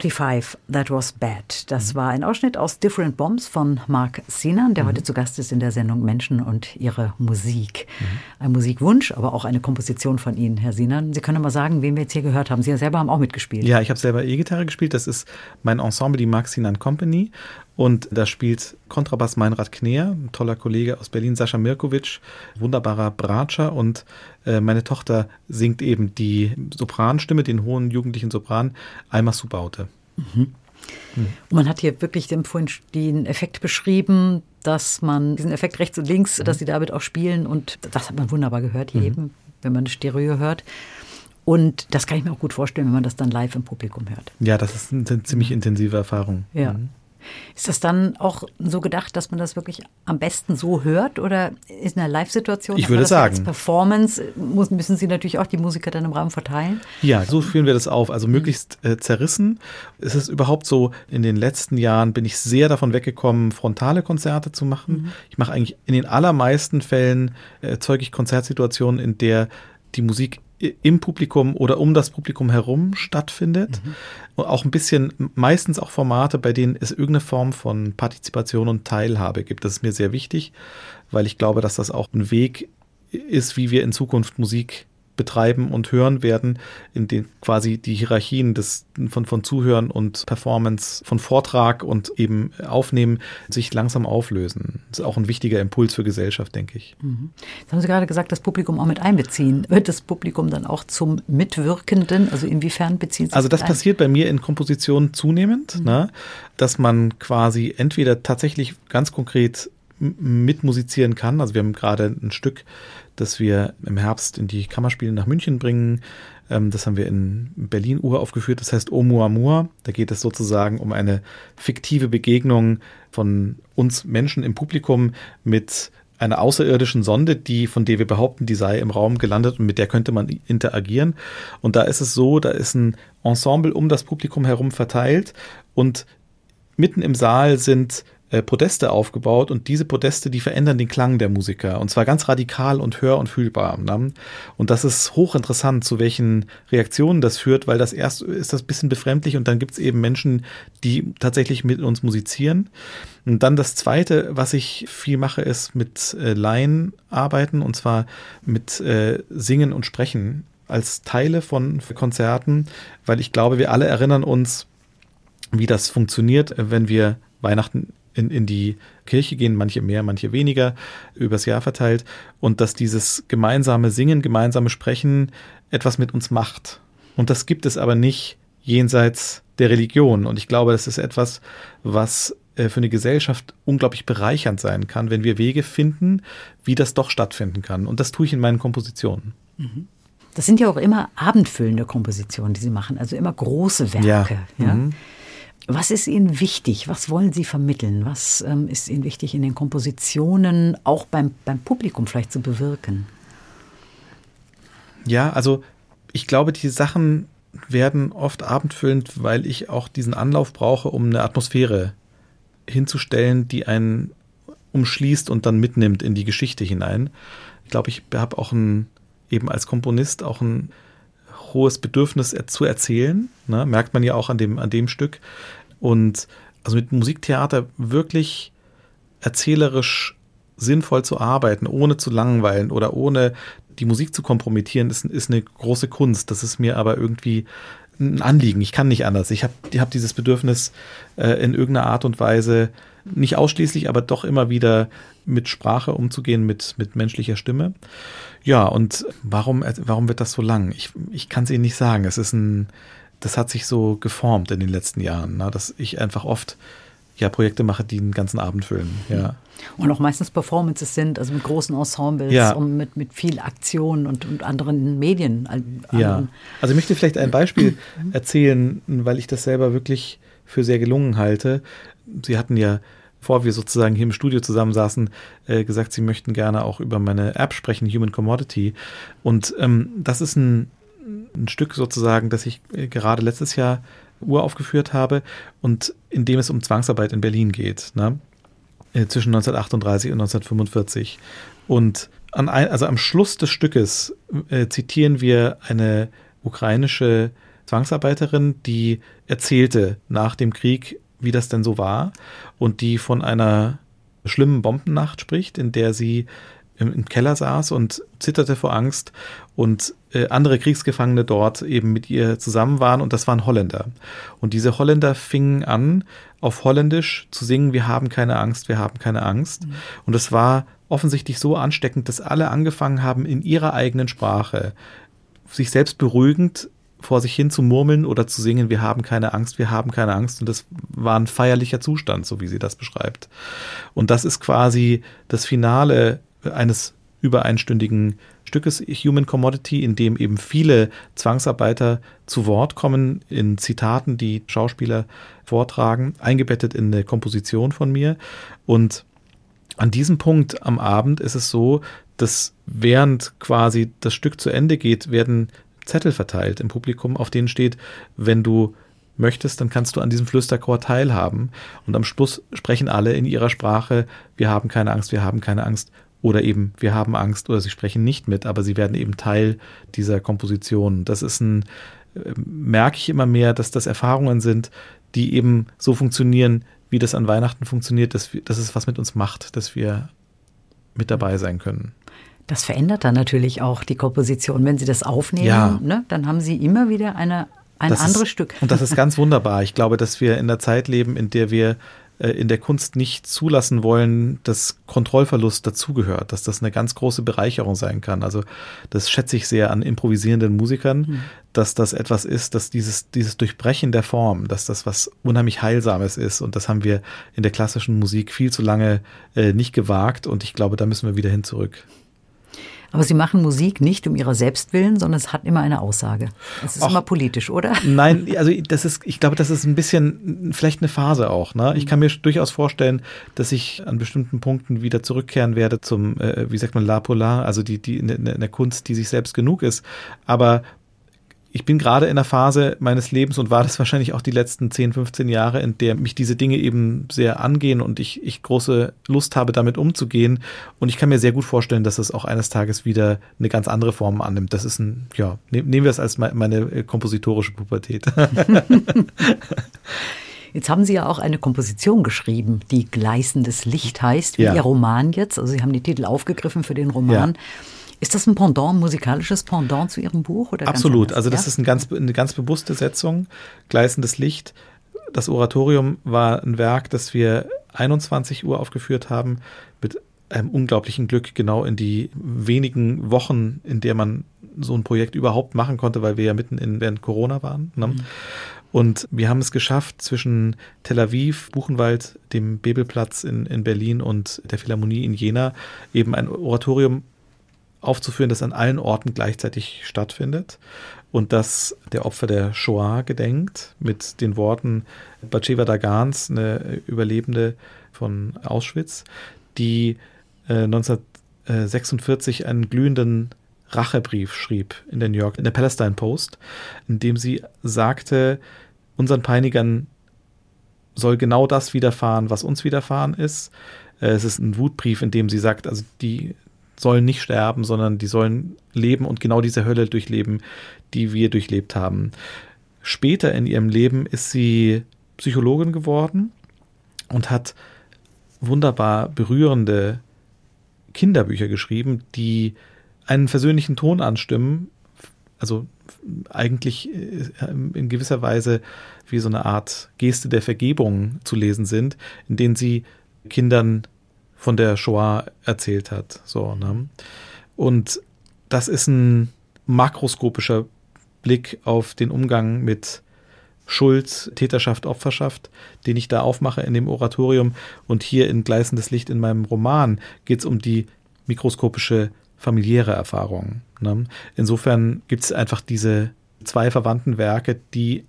45, That Was Bad. Das war ein Ausschnitt aus Different Bombs von Mark Sinan, der mhm. heute zu Gast ist in der Sendung Menschen und ihre Musik. Ein Musikwunsch, aber auch eine Komposition von Ihnen, Herr Sinan. Sie können mal sagen, wen wir jetzt hier gehört haben. Sie selber haben auch mitgespielt. Ja, ich habe selber E-Gitarre gespielt. Das ist mein Ensemble, die Mark Sinan Company. Und da spielt Kontrabass Meinrad Kneer, ein toller Kollege aus Berlin, Sascha Mirkovic, wunderbarer Bratscher. Und äh, meine Tochter singt eben die Sopranstimme, den hohen jugendlichen Sopran, Alma Subaute. Mhm. Mhm. man hat hier wirklich den, vorhin den Effekt beschrieben, dass man diesen Effekt rechts und links, mhm. dass sie damit auch spielen. Und das hat man wunderbar gehört hier mhm. eben, wenn man Stereo hört. Und das kann ich mir auch gut vorstellen, wenn man das dann live im Publikum hört. Ja, das ist eine ziemlich intensive Erfahrung. Ja. Ist das dann auch so gedacht, dass man das wirklich am besten so hört oder ist in einer Live-Situation? Ich würde sagen. Als Performance muss, müssen Sie natürlich auch die Musiker dann im Raum verteilen? Ja, so führen wir das auf. Also möglichst äh, zerrissen. Es ist überhaupt so, in den letzten Jahren bin ich sehr davon weggekommen, frontale Konzerte zu machen. Mhm. Ich mache eigentlich in den allermeisten Fällen erzeuge ich Konzertsituationen, in der die Musik im Publikum oder um das Publikum herum stattfindet. Mhm. Und auch ein bisschen, meistens auch Formate, bei denen es irgendeine Form von Partizipation und Teilhabe gibt. Das ist mir sehr wichtig, weil ich glaube, dass das auch ein Weg ist, wie wir in Zukunft Musik betreiben und hören werden, in denen quasi die Hierarchien des, von, von Zuhören und Performance, von Vortrag und eben Aufnehmen sich langsam auflösen. Das ist auch ein wichtiger Impuls für Gesellschaft, denke ich. Mhm. Jetzt haben Sie gerade gesagt, das Publikum auch mit einbeziehen. Wird das Publikum dann auch zum Mitwirkenden? Also inwiefern bezieht sich Also das passiert bei mir in Kompositionen zunehmend, mhm. ne? dass man quasi entweder tatsächlich ganz konkret mitmusizieren kann. Also wir haben gerade ein Stück das wir im Herbst in die Kammerspiele nach München bringen. Ähm, das haben wir in Berlin uraufgeführt. Das heißt Oumuamua. Da geht es sozusagen um eine fiktive Begegnung von uns Menschen im Publikum mit einer außerirdischen Sonde, die, von der wir behaupten, die sei im Raum gelandet und mit der könnte man interagieren. Und da ist es so, da ist ein Ensemble um das Publikum herum verteilt und mitten im Saal sind äh, Podeste aufgebaut und diese Podeste, die verändern den Klang der Musiker und zwar ganz radikal und hör- und fühlbar. Ne? Und das ist hochinteressant, zu welchen Reaktionen das führt, weil das erst ist das bisschen befremdlich und dann gibt es eben Menschen, die tatsächlich mit uns musizieren. Und dann das zweite, was ich viel mache, ist mit äh, Laien arbeiten und zwar mit äh, Singen und Sprechen als Teile von Konzerten, weil ich glaube, wir alle erinnern uns, wie das funktioniert, wenn wir Weihnachten in, in die Kirche gehen, manche mehr, manche weniger, übers Jahr verteilt, und dass dieses gemeinsame Singen, gemeinsame Sprechen etwas mit uns macht. Und das gibt es aber nicht jenseits der Religion. Und ich glaube, das ist etwas, was äh, für eine Gesellschaft unglaublich bereichernd sein kann, wenn wir Wege finden, wie das doch stattfinden kann. Und das tue ich in meinen Kompositionen. Mhm. Das sind ja auch immer abendfüllende Kompositionen, die Sie machen, also immer große Werke. Ja. ja? Mhm. Was ist Ihnen wichtig? Was wollen Sie vermitteln? Was ähm, ist Ihnen wichtig in den Kompositionen, auch beim, beim Publikum vielleicht zu bewirken? Ja, also ich glaube, die Sachen werden oft abendfüllend, weil ich auch diesen Anlauf brauche, um eine Atmosphäre hinzustellen, die einen umschließt und dann mitnimmt in die Geschichte hinein. Ich glaube, ich habe auch ein, eben als Komponist auch ein hohes Bedürfnis zu erzählen. Ne? Merkt man ja auch an dem, an dem Stück. Und also mit Musiktheater wirklich erzählerisch sinnvoll zu arbeiten, ohne zu langweilen oder ohne die Musik zu kompromittieren, ist, ist eine große Kunst. Das ist mir aber irgendwie ein Anliegen. Ich kann nicht anders. Ich habe hab dieses Bedürfnis, äh, in irgendeiner Art und Weise, nicht ausschließlich, aber doch immer wieder mit Sprache umzugehen, mit, mit menschlicher Stimme. Ja, und warum, warum wird das so lang? Ich, ich kann es Ihnen nicht sagen. Es ist ein, das hat sich so geformt in den letzten Jahren, ne? dass ich einfach oft ja, Projekte mache, die einen ganzen Abend füllen. Ja. Und auch meistens Performances sind, also mit großen Ensembles ja. und mit, mit viel Aktion und, und anderen Medien. Anderen. Ja, also ich möchte vielleicht ein Beispiel erzählen, weil ich das selber wirklich für sehr gelungen halte. Sie hatten ja bevor wir sozusagen hier im Studio zusammensaßen, äh, gesagt, sie möchten gerne auch über meine App sprechen, Human Commodity. Und ähm, das ist ein, ein Stück sozusagen, das ich äh, gerade letztes Jahr uraufgeführt habe und in dem es um Zwangsarbeit in Berlin geht, ne? Äh, zwischen 1938 und 1945. Und an ein, also am Schluss des Stückes äh, zitieren wir eine ukrainische Zwangsarbeiterin, die erzählte nach dem Krieg, wie das denn so war und die von einer schlimmen Bombennacht spricht, in der sie im, im Keller saß und zitterte vor Angst und äh, andere Kriegsgefangene dort eben mit ihr zusammen waren und das waren Holländer. Und diese Holländer fingen an, auf Holländisch zu singen, wir haben keine Angst, wir haben keine Angst. Mhm. Und es war offensichtlich so ansteckend, dass alle angefangen haben, in ihrer eigenen Sprache sich selbst beruhigend vor sich hin zu murmeln oder zu singen, wir haben keine Angst, wir haben keine Angst. Und das war ein feierlicher Zustand, so wie sie das beschreibt. Und das ist quasi das Finale eines über einstündigen Stückes Human Commodity, in dem eben viele Zwangsarbeiter zu Wort kommen in Zitaten, die Schauspieler vortragen, eingebettet in eine Komposition von mir. Und an diesem Punkt am Abend ist es so, dass während quasi das Stück zu Ende geht, werden Zettel verteilt im Publikum, auf denen steht, wenn du möchtest, dann kannst du an diesem Flüsterchor teilhaben. Und am Schluss sprechen alle in ihrer Sprache, wir haben keine Angst, wir haben keine Angst. Oder eben, wir haben Angst oder sie sprechen nicht mit, aber sie werden eben Teil dieser Komposition. Das ist ein, äh, merke ich immer mehr, dass das Erfahrungen sind, die eben so funktionieren, wie das an Weihnachten funktioniert, dass, wir, dass es was mit uns macht, dass wir mit dabei sein können. Das verändert dann natürlich auch die Komposition. Wenn Sie das aufnehmen, ja. ne, dann haben Sie immer wieder eine, ein das anderes ist, Stück. Und das ist ganz wunderbar. Ich glaube, dass wir in der Zeit leben, in der wir in der Kunst nicht zulassen wollen, dass Kontrollverlust dazugehört, dass das eine ganz große Bereicherung sein kann. Also das schätze ich sehr an improvisierenden Musikern, mhm. dass das etwas ist, dass dieses, dieses Durchbrechen der Form, dass das was unheimlich Heilsames ist. Und das haben wir in der klassischen Musik viel zu lange äh, nicht gewagt. Und ich glaube, da müssen wir wieder hin zurück. Aber Sie machen Musik nicht um Ihrer selbst willen, sondern es hat immer eine Aussage. Es ist Och, immer politisch, oder? Nein, [laughs] also das ist, ich glaube, das ist ein bisschen vielleicht eine Phase auch. Ne? Ich kann mir durchaus vorstellen, dass ich an bestimmten Punkten wieder zurückkehren werde zum, äh, wie sagt man, La Polar, also die, die in in der Kunst, die sich selbst genug ist. Aber ich bin gerade in einer Phase meines Lebens und war das wahrscheinlich auch die letzten 10, 15 Jahre, in der mich diese Dinge eben sehr angehen und ich, ich große Lust habe, damit umzugehen. Und ich kann mir sehr gut vorstellen, dass es auch eines Tages wieder eine ganz andere Form annimmt. Das ist ein, ja, ne, nehmen wir es als meine äh, kompositorische Pubertät. [laughs] Jetzt haben Sie ja auch eine Komposition geschrieben, die Gleißendes Licht heißt, wie ja. Ihr Roman jetzt. Also Sie haben die Titel aufgegriffen für den Roman. Ja. Ist das ein Pendant, ein musikalisches Pendant zu Ihrem Buch? Oder Absolut. Also das ja? ist ein ganz, eine ganz bewusste Setzung. Gleißendes Licht. Das Oratorium war ein Werk, das wir 21 Uhr aufgeführt haben, mit einem unglaublichen Glück genau in die wenigen Wochen, in der man so ein Projekt überhaupt machen konnte, weil wir ja mitten in während Corona waren. Ne? Mhm. Und wir haben es geschafft, zwischen Tel Aviv, Buchenwald, dem Bebelplatz in, in Berlin und der Philharmonie in Jena eben ein Oratorium aufzuführen, das an allen Orten gleichzeitig stattfindet und das der Opfer der Shoah gedenkt mit den Worten Batsheva Dagans, eine Überlebende von Auschwitz, die äh, 1946 einen glühenden Rachebrief schrieb in der New York, in der Palestine Post, in dem sie sagte, unseren Peinigern soll genau das widerfahren, was uns widerfahren ist. Äh, es ist ein Wutbrief, in dem sie sagt, also die sollen nicht sterben, sondern die sollen leben und genau diese Hölle durchleben, die wir durchlebt haben. Später in ihrem Leben ist sie Psychologin geworden und hat wunderbar berührende Kinderbücher geschrieben, die einen versöhnlichen Ton anstimmen, also eigentlich äh, in gewisser Weise wie so eine Art Geste der Vergebung zu lesen sind, in denen sie Kindern von der Shoah erzählt hat. So, ne? Und das ist ein makroskopischer Blick auf den Umgang mit Schuld, Täterschaft, Opferschaft, den ich da aufmache in dem Oratorium. Und hier in Gleißendes Licht in meinem Roman geht es um die mikroskopische familiäre Erfahrung. Ne? Insofern gibt es einfach diese zwei verwandten Werke, die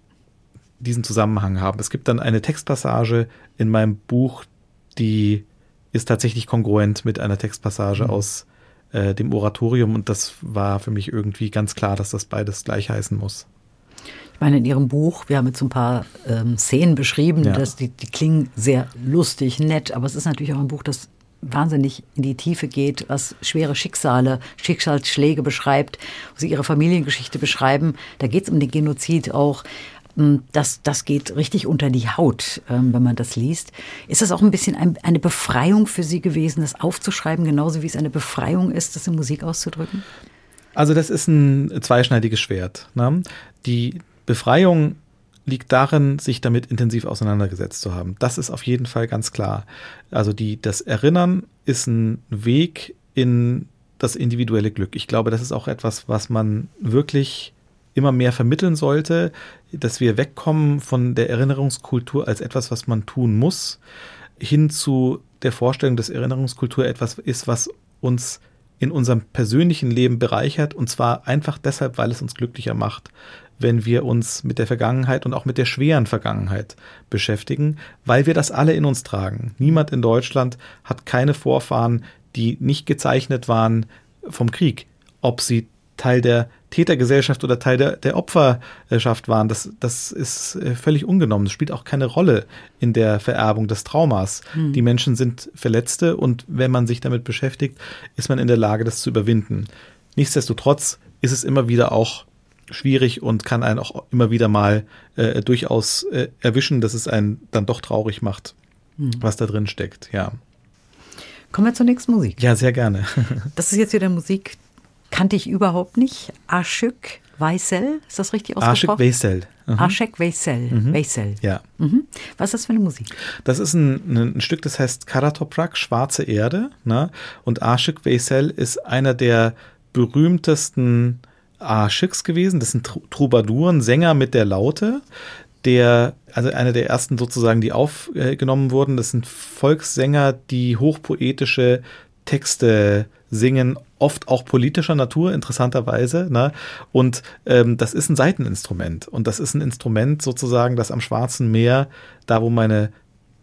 diesen Zusammenhang haben. Es gibt dann eine Textpassage in meinem Buch, die ist tatsächlich kongruent mit einer Textpassage mhm. aus äh, dem Oratorium und das war für mich irgendwie ganz klar, dass das beides gleich heißen muss. Ich meine, in Ihrem Buch, wir haben jetzt so ein paar ähm, Szenen beschrieben, ja. dass die, die klingen sehr lustig, nett, aber es ist natürlich auch ein Buch, das wahnsinnig in die Tiefe geht, was schwere Schicksale, Schicksalsschläge beschreibt, wo sie ihre Familiengeschichte beschreiben. Da geht es um den Genozid auch. Hm, das, das geht richtig unter die Haut, ähm, wenn man das liest. Ist das auch ein bisschen ein, eine Befreiung für Sie gewesen, das aufzuschreiben, genauso wie es eine Befreiung ist, das in Musik auszudrücken? Also das ist ein zweischneidiges Schwert. Ne? Die Befreiung liegt darin, sich damit intensiv auseinandergesetzt zu haben. Das ist auf jeden Fall ganz klar. Also die, das Erinnern ist ein Weg in das individuelle Glück. Ich glaube, das ist auch etwas, was man wirklich immer mehr vermitteln sollte, dass wir wegkommen von der Erinnerungskultur als etwas, was man tun muss, hin zu der Vorstellung, dass Erinnerungskultur etwas ist, was uns in unserem persönlichen Leben bereichert und zwar einfach deshalb, weil es uns glücklicher macht, wenn wir uns mit der Vergangenheit und auch mit der schweren Vergangenheit beschäftigen, weil wir das alle in uns tragen. Niemand in Deutschland hat keine Vorfahren, die nicht gezeichnet waren vom Krieg. Ob sie Teil der Tätergesellschaft oder Teil der, der Opferschaft waren, das, das ist äh, völlig ungenommen. Das spielt auch keine Rolle in der Vererbung des Traumas. Hm. Die Menschen sind Verletzte und wenn man sich damit beschäftigt, ist man in der Lage, das zu überwinden. Nichtsdestotrotz ist es immer wieder auch schwierig und kann einen auch immer wieder mal äh, durchaus äh, erwischen, dass es einen dann doch traurig macht, hm. was da drin steckt, ja. Kommen wir zur nächsten Musik. Ja, sehr gerne. [laughs] das ist jetzt wieder Musik, kannte ich überhaupt nicht. Aşık Veysel, ist das richtig ausgesprochen? Aşık Veysel. Mhm. Aşık Veysel. Mhm. Veysel. Ja. Mhm. Was ist das für eine Musik? Das ist ein, ein Stück, das heißt Karatoprak, Schwarze Erde. Ne? Und Aşık Veysel ist einer der berühmtesten Aşıks gewesen. Das sind Troubadouren, Sänger mit der Laute der, also einer der ersten sozusagen, die aufgenommen wurden. Das sind Volkssänger, die hochpoetische Texte singen, oft auch politischer Natur, interessanterweise. Ne? Und ähm, das ist ein Seiteninstrument. Und das ist ein Instrument sozusagen, das am Schwarzen Meer, da wo meine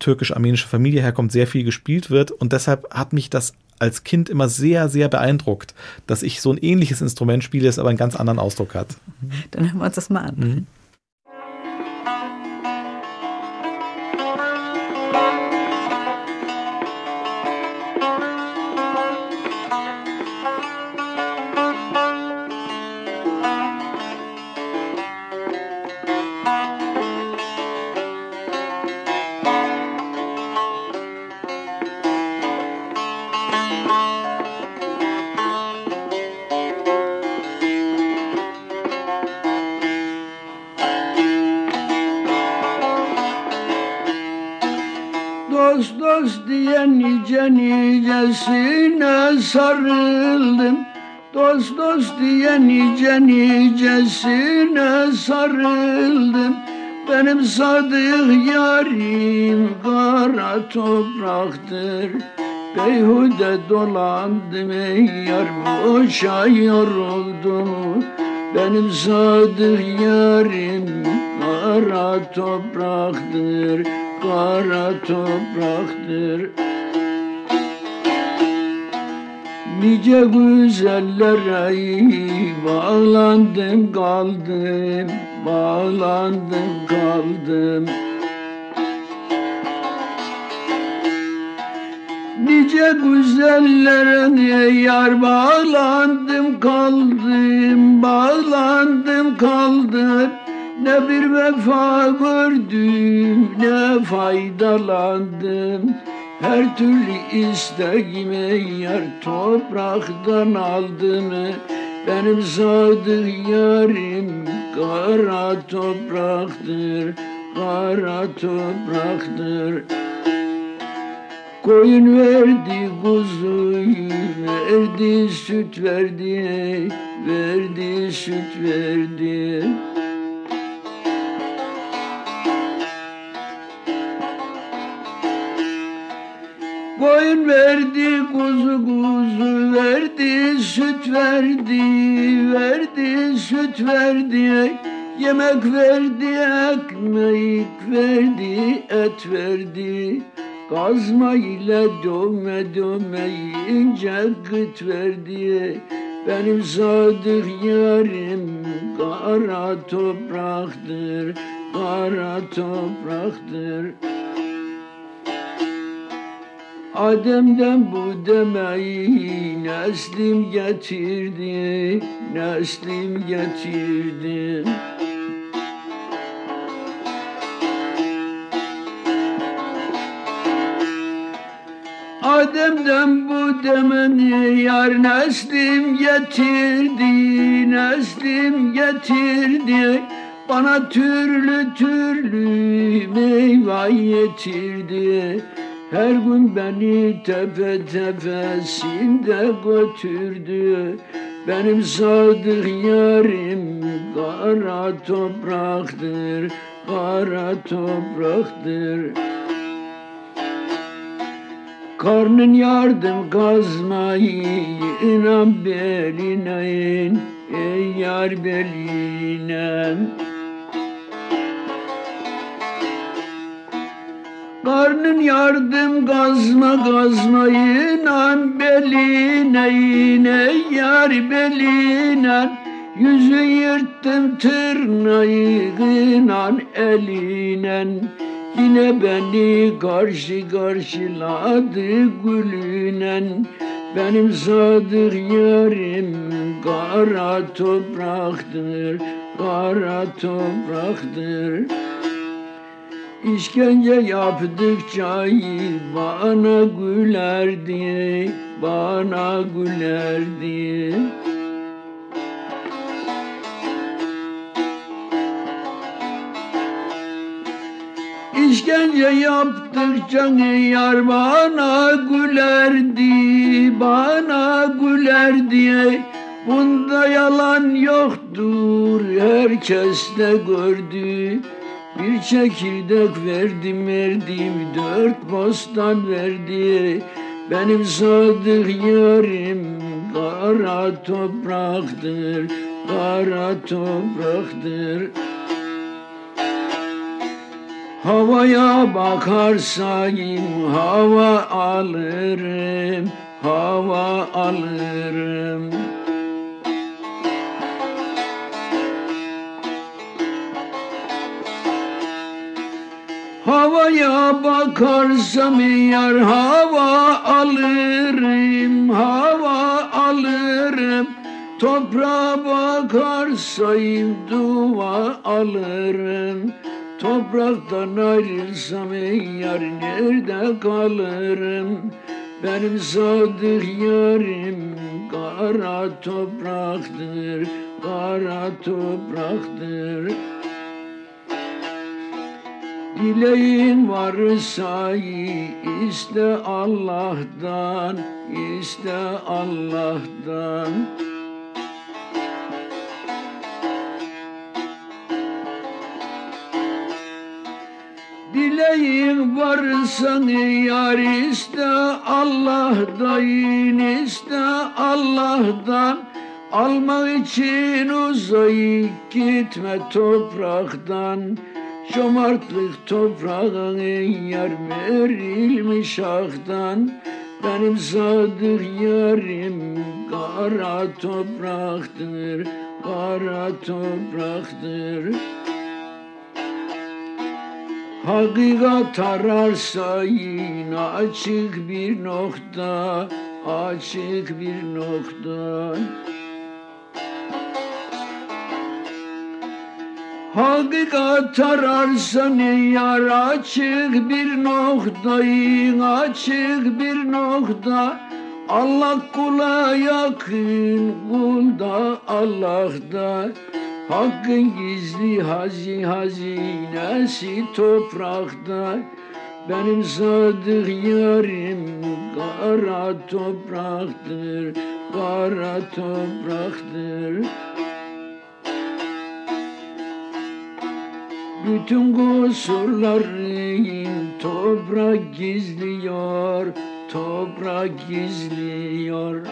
türkisch-armenische Familie herkommt, sehr viel gespielt wird. Und deshalb hat mich das als Kind immer sehr, sehr beeindruckt, dass ich so ein ähnliches Instrument spiele, das aber einen ganz anderen Ausdruck hat. Dann hören wir uns das mal an. Mhm. Sarıldım. Dost dost diye nice nicesine sarıldım. Benim sadık yarim kara topraktır. Beyhude dolandım ey yar boşa yoruldum. Benim sadık yarim kara topraktır Kara topraktır Nice güzellere bağlandım kaldım Bağlandım kaldım. Nice güzellere yar bağlandım kaldım Bağlandım kaldım. Ne bir vefa gördüm ne faydalandım her türlü isteğimi yar topraktan aldı mı? Benim sadık yarim kara topraktır, kara topraktır. Koyun verdi kuzuyu, verdi süt verdi, verdi süt verdi. Koyun verdi, kuzu kuzu verdi, süt verdi, verdi, süt verdi. Yemek verdi, ekmek verdi, et verdi. Kazma ile dövme dövme ince kıt verdi. Benim sadık yarim kara topraktır, kara topraktır. Adem'den bu demeyi neslim getirdi, neslim getirdi. Adem'den bu demeni yar neslim getirdi, neslim getirdi. Bana türlü türlü meyve getirdi. Her gün beni tepe tepesinde götürdü. Benim sadık yarim kara topraktır, kara topraktır. Karnın yardım kazmayı inan beline in, ey yar beline. Karnın yardım gazma gazmayı inan beline in, ey yar beline. Yüzü yırttım tırnağı inan elinen. Yine beni karşı karşıladı gülünen Benim sadık yarim kara topraktır Kara topraktır İşkence yaptıkça bana gülerdi Bana gülerdi İşkence yaptıkça yar bana gülerdi, bana gülerdi. Bunda yalan yoktur, herkes de gördü. Bir çekirdek verdim verdim, dört bostan verdi. Benim sadık yarim kara topraktır, kara topraktır. Havaya bakarsayım hava alırım, hava alırım. Havaya bakarsam yar hava alırım, hava alırım. Toprağa bakarsayım dua alırım. Topraktan ayrılsam yar nerede kalırım? Benim sadık yarim kara topraktır, kara topraktır. Dileğin varsa iste Allah'tan, iste Allah'tan. Dileğin varsa yar iste Allah'tan, iste Allah'tan. Almak için uzayıp gitme topraktan. Şomartlık toprağın yar verilmiş aktan Benim sadık yarim kara topraktır Kara topraktır. Hakikat ararsa yine açık bir nokta Açık bir nokta Hakikat ararsan yar açık bir noktayı açık bir nokta. Allah kula yakın kulda Allah'da Hakkın gizli hazi hazinesi toprakta. Benim sadık yarim kara topraktır Kara topraktır Bütün kusurların toprak gizliyor, toprak gizliyor.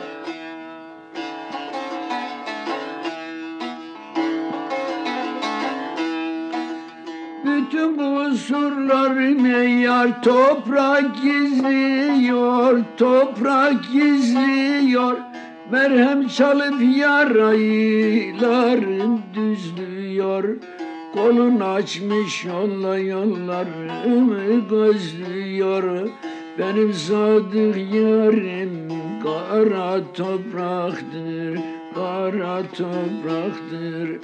Bütün kusurlarını yar toprak gizliyor, toprak gizliyor. Merhem çalıp yaraylarım düzlüyor. Kolun açmış yolla yollarımı gözlüyor Benim sadık yarim kara topraktır, kara topraktır.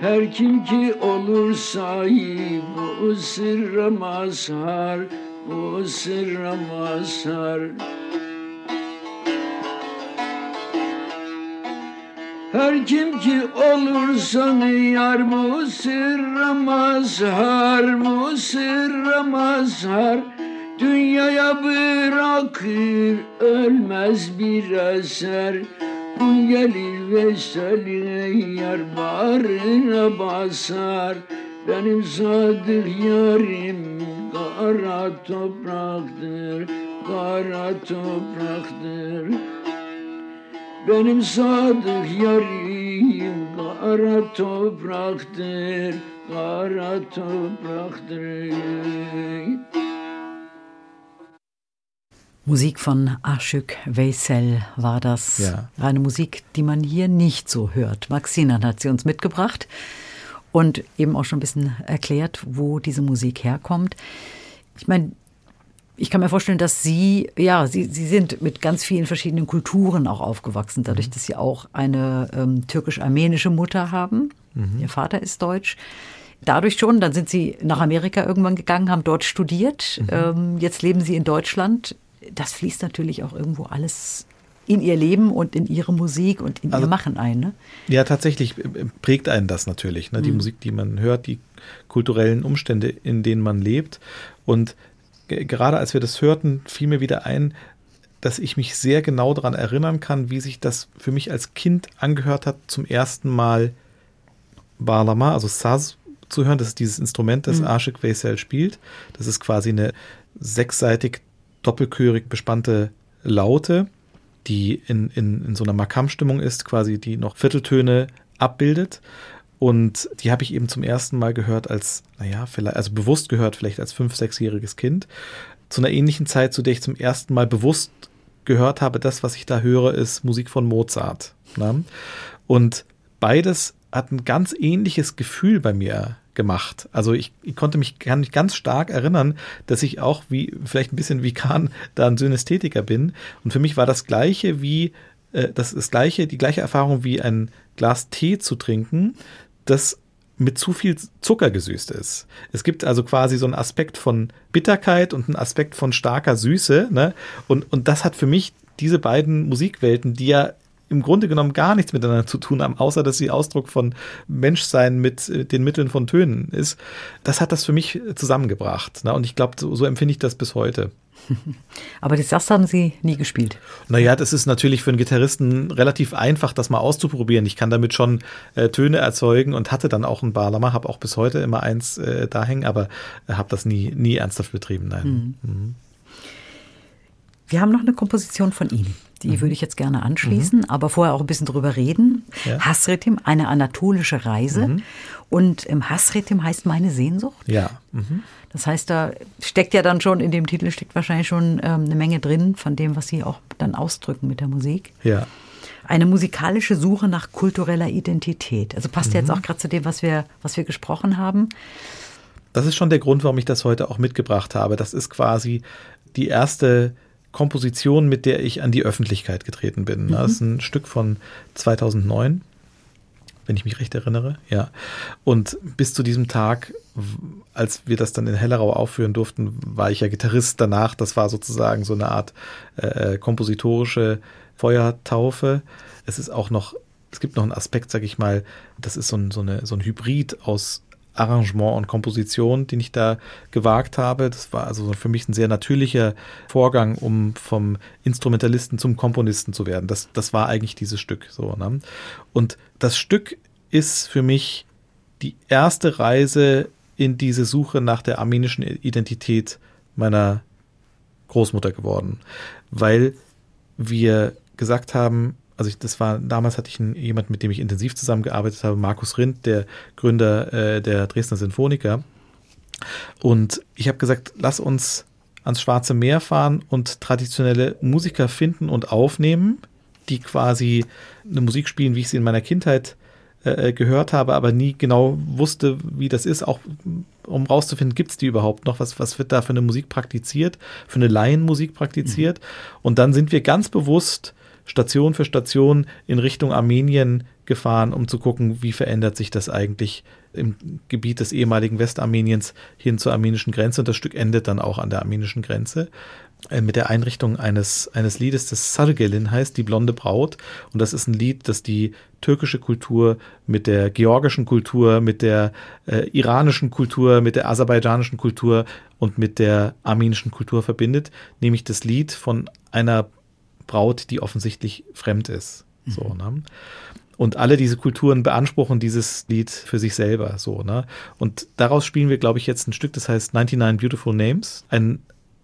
Her kim ki olur sahip bu sırra mazhar, bu sırra mazhar. Her kim ki olursa yar bu sırra mazhar, bu sırra mazhar. Dünyaya bırakır ölmez bir eser. Bu gelir ve yar bağrına basar. Benim sadık yarim kara topraktır, kara topraktır. Benim sadık yarim kara topraktır, kara topraktır. Musik von Aşık Veysel war das. Ja. Eine Musik, die man hier nicht so hört. Max Sinan hat sie uns mitgebracht und eben auch schon ein bisschen erklärt, wo diese Musik herkommt. Ich meine, ich kann mir vorstellen, dass Sie, ja, Sie, Sie sind mit ganz vielen verschiedenen Kulturen auch aufgewachsen, dadurch, dass Sie auch eine ähm, türkisch-armenische Mutter haben. Ihr Vater ist deutsch. Dadurch schon, dann sind Sie nach Amerika irgendwann gegangen, haben dort studiert. Ähm, jetzt leben Sie in Deutschland. Das fließt natürlich auch irgendwo alles in Ihr Leben und in Ihre Musik und in Also- Ihr Machen ein. Ne? Ja, tatsächlich äh, prägt einen das natürlich. Ne? Die Musik, die man hört, die kulturellen Umstände, in denen man lebt. Und gerade als wir das hörten, fiel mir wieder ein, dass ich mich sehr genau daran erinnern kann, wie sich das für mich als Kind angehört hat, zum ersten Mal Bağlama, also Saz zu hören. Das ist dieses Instrument, das Aşık Veysel spielt. Das ist quasi eine sechsseitig doppelchörig bespannte Laute, die in, in, in so einer Makam-Stimmung ist, quasi die noch Vierteltöne abbildet. Und die habe ich eben zum ersten Mal gehört als, naja, vielleicht, also bewusst gehört, vielleicht als fünf-, sechsjähriges Kind. Zu einer ähnlichen Zeit, zu der ich zum ersten Mal bewusst gehört habe, das, was ich da höre, ist Musik von Mozart. Ne? Und beides hat ein ganz ähnliches Gefühl bei mir gemacht. Also ich, ich konnte mich, ganz stark erinnern, dass ich auch wie, vielleicht ein bisschen wie Kahn, da ein Synästhetiker bin. Und für mich war das Gleiche wie, äh, das, das Gleiche, die gleiche Erfahrung wie ein Glas Tee zu trinken, das mit zu viel Zucker gesüßt ist. Es gibt also quasi so einen Aspekt von Bitterkeit und einen Aspekt von starker Süße. Ne? Und, und das hat für mich diese beiden Musikwelten, die ja im Grunde genommen gar nichts miteinander zu tun haben, außer dass sie Ausdruck von Menschsein mit äh, den Mitteln von Tönen ist. Das hat das für mich zusammengebracht. Ne? Und ich glaube, so, so empfinde ich das bis heute. [laughs] Aber das Sass haben Sie nie gespielt. Naja, das ist natürlich für einen Gitarristen relativ einfach, das mal auszuprobieren. Ich kann damit schon äh, Töne erzeugen und hatte dann auch ein Barlama, habe auch bis heute immer eins äh, da hängen, aber äh, habe das nie, nie ernsthaft betrieben. Nein. Mhm. Wir haben noch eine Komposition von ihm. Die würde ich jetzt gerne anschließen, aber vorher auch ein bisschen drüber reden. Ja. Hasretim, eine anatolische Reise. Und im Hasretim heißt meine Sehnsucht. Ja. Mhm. Das heißt, da steckt ja dann schon, in dem Titel steckt wahrscheinlich schon ähm, eine Menge drin von dem, was Sie auch dann ausdrücken mit der Musik. Ja. Eine musikalische Suche nach kultureller Identität. Also passt jetzt auch gerade zu dem, was wir, was wir gesprochen haben. Das ist schon der Grund, warum ich das heute auch mitgebracht habe. Das ist quasi die erste Komposition, mit der ich an die Öffentlichkeit getreten bin. Das ist ein Stück von 2009, wenn ich mich recht erinnere. Ja. Und bis zu diesem Tag, als wir das dann in Hellerau aufführen durften, war ich ja Gitarrist danach. Das war sozusagen so eine Art äh, kompositorische Feuertaufe. Es ist auch noch, es gibt noch einen Aspekt, sag ich mal, das ist so ein, so eine, so ein Hybrid aus Arrangement und Komposition, den ich da gewagt habe. Das war also für mich ein sehr natürlicher Vorgang, um vom Instrumentalisten zum Komponisten zu werden. Das, das war eigentlich dieses Stück so. Ne? Und das Stück ist für mich die erste Reise in diese Suche nach der armenischen Identität meiner Großmutter geworden, weil wir gesagt haben, also ich, das war, damals hatte ich einen, jemand, mit dem ich intensiv zusammengearbeitet habe, Markus Rindt, der Gründer äh, der Dresdner Sinfoniker. Und ich habe gesagt, lass uns ans Schwarze Meer fahren und traditionelle Musiker finden und aufnehmen, die quasi eine Musik spielen, wie ich sie in meiner Kindheit äh, gehört habe, aber nie genau wusste, wie das ist, auch um rauszufinden, gibt es die überhaupt noch? Was, was wird da für eine Musik praktiziert, für eine Laienmusik praktiziert? Mhm. Und dann sind wir ganz bewusst Station für Station in Richtung Armenien gefahren, um zu gucken, wie verändert sich das eigentlich im Gebiet des ehemaligen Westarmeniens hin zur armenischen Grenze. Und das Stück endet dann auch an der armenischen Grenze äh, mit der Einrichtung eines, eines Liedes, das Sargelin heißt, die blonde Braut. Und das ist ein Lied, das die türkische Kultur mit der georgischen Kultur, mit der äh, iranischen Kultur, mit der aserbaidschanischen Kultur und mit der armenischen Kultur verbindet. Nämlich das Lied von einer Braut, die offensichtlich fremd ist. Mhm. So, ne? Und alle diese Kulturen beanspruchen dieses Lied für sich selber, so, ne? Und daraus spielen wir, glaube ich, jetzt ein Stück, das heißt 99 Beautiful Names. Ein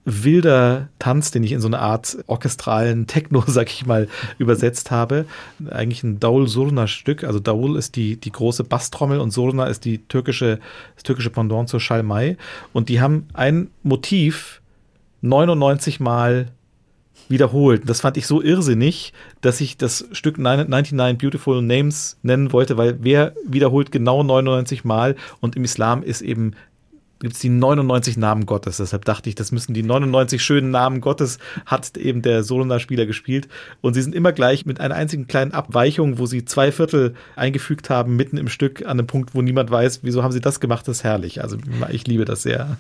wilder Tanz, den ich in so eine Art orchestralen Techno, [laughs] sag ich mal, übersetzt habe. Eigentlich ein Daul-Surna-Stück. Also Daul ist die, die große Basstrommel und Surna ist die türkische, das türkische Pendant zur Schalmei. Und die haben ein Motiv 99 Mal wiederholt. Das fand ich so irrsinnig, dass ich das Stück 99 Beautiful Names nennen wollte, weil wer wiederholt genau 99 Mal und im Islam ist eben gibt es die 99 Namen Gottes. Deshalb dachte ich, das müssen die 99 schönen Namen Gottes, hat eben der Solona-Spieler gespielt. Und sie sind immer gleich mit einer einzigen kleinen Abweichung, wo sie zwei Viertel eingefügt haben, mitten im Stück, an einem Punkt, wo niemand weiß, wieso haben sie das gemacht, das ist herrlich. Also ich liebe das sehr.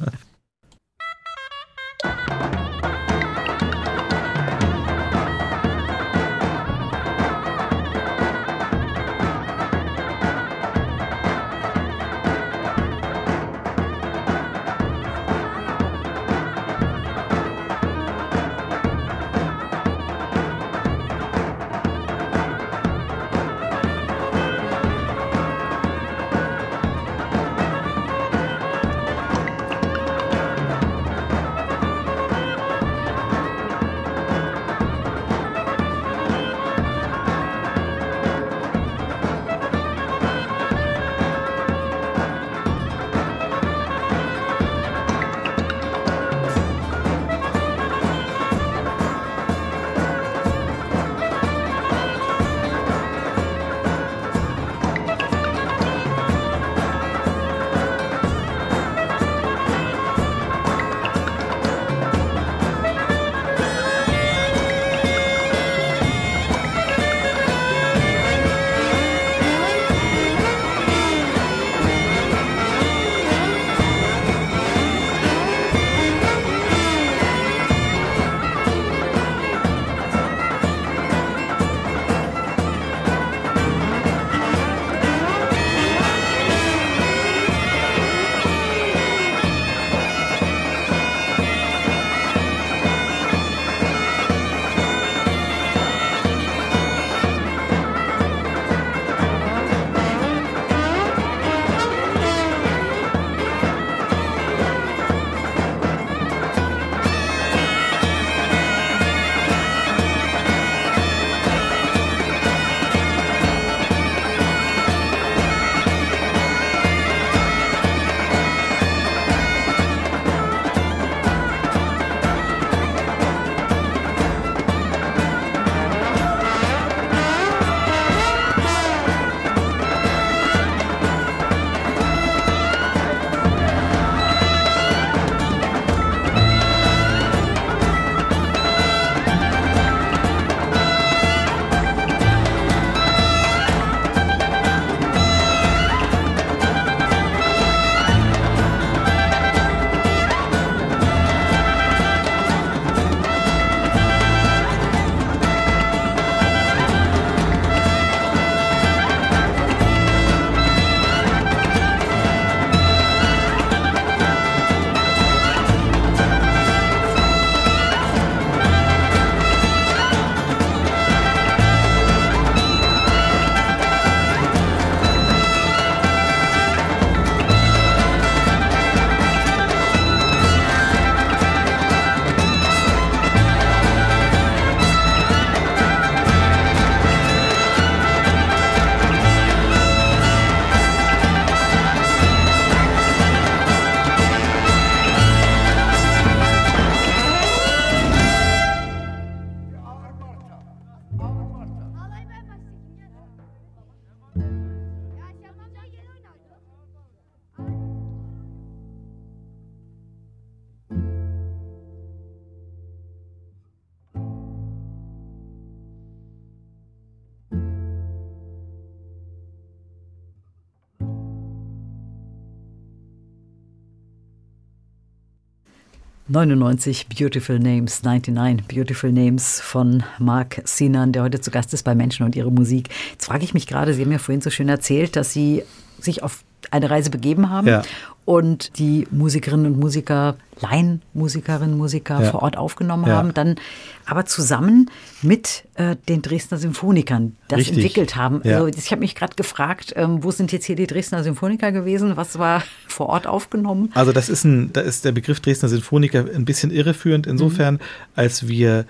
99 Beautiful Names, 99 Beautiful Names von Mark Sinan, der heute zu Gast ist bei Menschen und ihre Musik. Jetzt frage ich mich gerade, Sie haben ja vorhin so schön erzählt, dass Sie sich auf eine Reise begeben haben Ja. und die Musikerinnen und Musiker, Laienmusikerinnen, Musiker Ja. vor Ort aufgenommen Ja. haben, dann aber zusammen mit äh, den Dresdner Symphonikern das Richtig. entwickelt haben. Also ich habe mich gerade gefragt, ähm, wo sind jetzt hier die Dresdner Symphoniker gewesen? Was war [laughs] vor Ort aufgenommen? Also das ist ein, da ist der Begriff Dresdner Sinfoniker ein bisschen irreführend insofern, als wir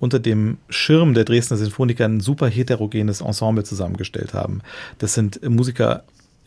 unter dem Schirm der Dresdner Sinfoniker ein super heterogenes Ensemble zusammengestellt haben. Das sind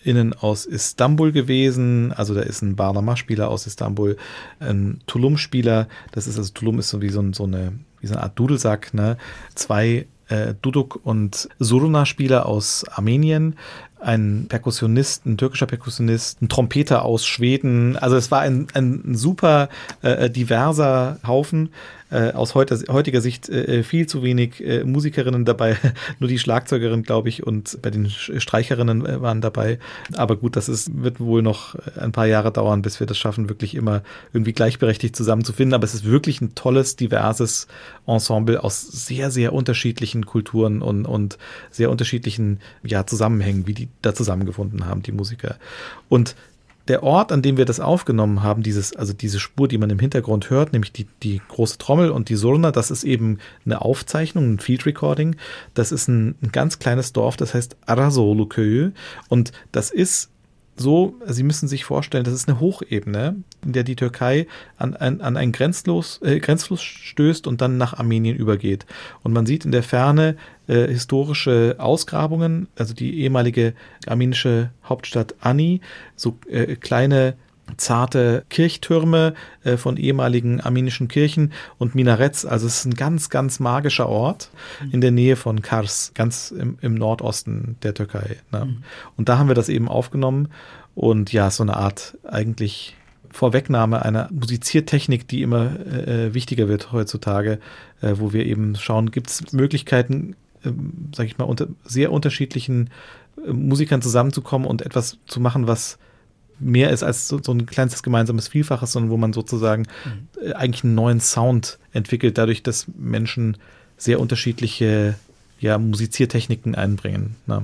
MusikerInnen aus Istanbul gewesen, also da ist ein Barnama-Spieler aus Istanbul, ein Tulum-Spieler, das ist also Tulum ist so wie so, ein, so eine wie so eine Art Dudelsack, ne? Zwei äh, Duduk und Suruna-Spieler aus Armenien, ein Perkussionist, ein türkischer Perkussionist, ein Trompeter aus Schweden. Also es war ein, ein super äh, diverser Haufen. Äh, aus heute, heutiger Sicht äh, viel zu wenig äh, Musikerinnen dabei, [laughs] nur die Schlagzeugerin, glaube ich, und bei den Streicherinnen äh, waren dabei. Aber gut, das ist, wird wohl noch ein paar Jahre dauern, bis wir das schaffen, wirklich immer irgendwie gleichberechtigt zusammenzufinden. Aber es ist wirklich ein tolles, diverses Ensemble aus sehr, sehr unterschiedlichen Kulturen und, und sehr unterschiedlichen ja, Zusammenhängen, wie die da zusammengefunden haben, die Musiker. Und der Ort, an dem wir das aufgenommen haben, dieses, also diese Spur, die man im Hintergrund hört, nämlich die, die große Trommel und die Surna, das ist eben eine Aufzeichnung, ein Field Recording. Das ist ein, ein ganz kleines Dorf, das heißt Arasoluköy. Und das ist so, Sie müssen sich vorstellen, das ist eine Hochebene, in der die Türkei an, an, an einen Grenzlos, äh, Grenzfluss stößt und dann nach Armenien übergeht. Und man sieht in der Ferne äh, historische Ausgrabungen, also die ehemalige armenische Hauptstadt Ani, so äh, kleine zarte Kirchtürme äh, von ehemaligen armenischen Kirchen und Minaretts. Also es ist ein ganz, ganz magischer Ort in der Nähe von Kars, ganz im, im Nordosten der Türkei. Ne? Und da haben wir das eben aufgenommen und ja, so eine Art eigentlich Vorwegnahme einer Musiziertechnik, die immer äh, wichtiger wird heutzutage, äh, wo wir eben schauen, gibt es Möglichkeiten, ähm, sage ich mal, unter sehr unterschiedlichen äh, Musikern zusammenzukommen und etwas zu machen, was mehr ist als so, so ein kleines gemeinsames Vielfaches, sondern wo man sozusagen äh, eigentlich einen neuen Sound entwickelt, dadurch, dass Menschen sehr unterschiedliche ja, Musiziertechniken einbringen. Ne?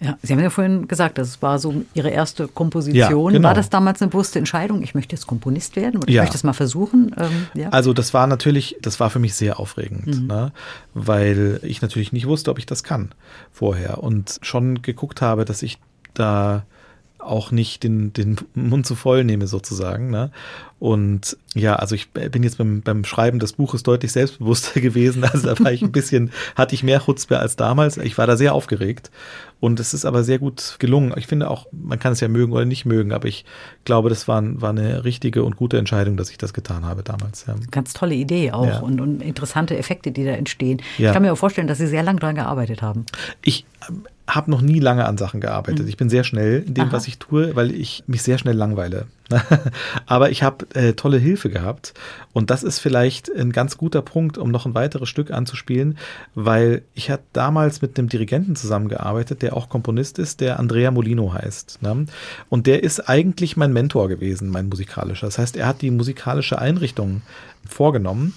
Ja, Sie haben ja vorhin gesagt, das war so Ihre erste Komposition. Ja, genau. War das damals eine bewusste Entscheidung? Ich möchte jetzt Komponist werden oder ich Ja. möchte es mal versuchen? Ähm, ja. Also das war natürlich, das war für mich sehr aufregend, ne? weil ich natürlich nicht wusste, ob ich das kann vorher und schon geguckt habe, dass ich da auch nicht den, den Mund zu voll nehme sozusagen. Ne? Und ja, also ich bin jetzt beim, beim Schreiben des Buches deutlich selbstbewusster [laughs] gewesen. Also da war ich ein [laughs] bisschen, hatte ich mehr Chutzpe als damals. Ich war da sehr aufgeregt. Und es ist aber sehr gut gelungen. Ich finde auch, man kann es ja mögen oder nicht mögen, aber ich glaube, das war, war eine richtige und gute Entscheidung, dass ich das getan habe damals. Ja. Ganz tolle Idee auch Ja. und, und interessante Effekte, die da entstehen. Ja. Ich kann mir auch vorstellen, dass Sie sehr lange daran gearbeitet haben. Ich habe noch nie lange an Sachen gearbeitet. Ich bin sehr schnell in dem, Aha. was ich tue, weil ich mich sehr schnell langweile. [laughs] Aber ich habe äh, tolle Hilfe gehabt. Und das ist vielleicht ein ganz guter Punkt, um noch ein weiteres Stück anzuspielen, weil ich hatte damals mit einem Dirigenten zusammengearbeitet, der auch Komponist ist, der Andrea Molino heißt. Ne? Und der ist eigentlich mein Mentor gewesen, mein musikalischer. Das heißt, er hat die musikalische Einrichtung vorgenommen.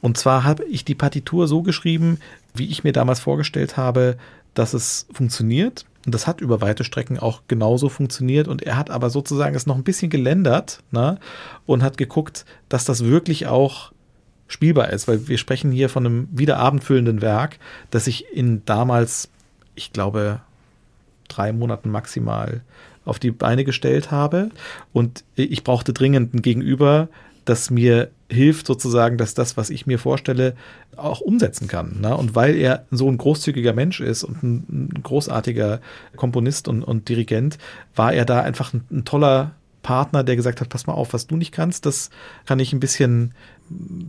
Und zwar habe ich die Partitur so geschrieben, wie ich mir damals vorgestellt habe, dass es funktioniert. Und das hat über weite Strecken auch genauso funktioniert. Und er hat aber sozusagen es noch ein bisschen geländert ne? und hat geguckt, dass das wirklich auch spielbar ist, weil wir sprechen hier von einem wieder abendfüllenden Werk, das ich in damals, ich glaube, drei Monaten maximal auf die Beine gestellt habe. Und ich brauchte dringend ein Gegenüber, das mir hilft sozusagen, dass das, was ich mir vorstelle, auch umsetzen kann. Ne? Und weil er so ein großzügiger Mensch ist und ein, ein großartiger Komponist und, und Dirigent, war er da einfach ein, ein toller Partner, der gesagt hat, pass mal auf, was du nicht kannst, das kann ich ein bisschen,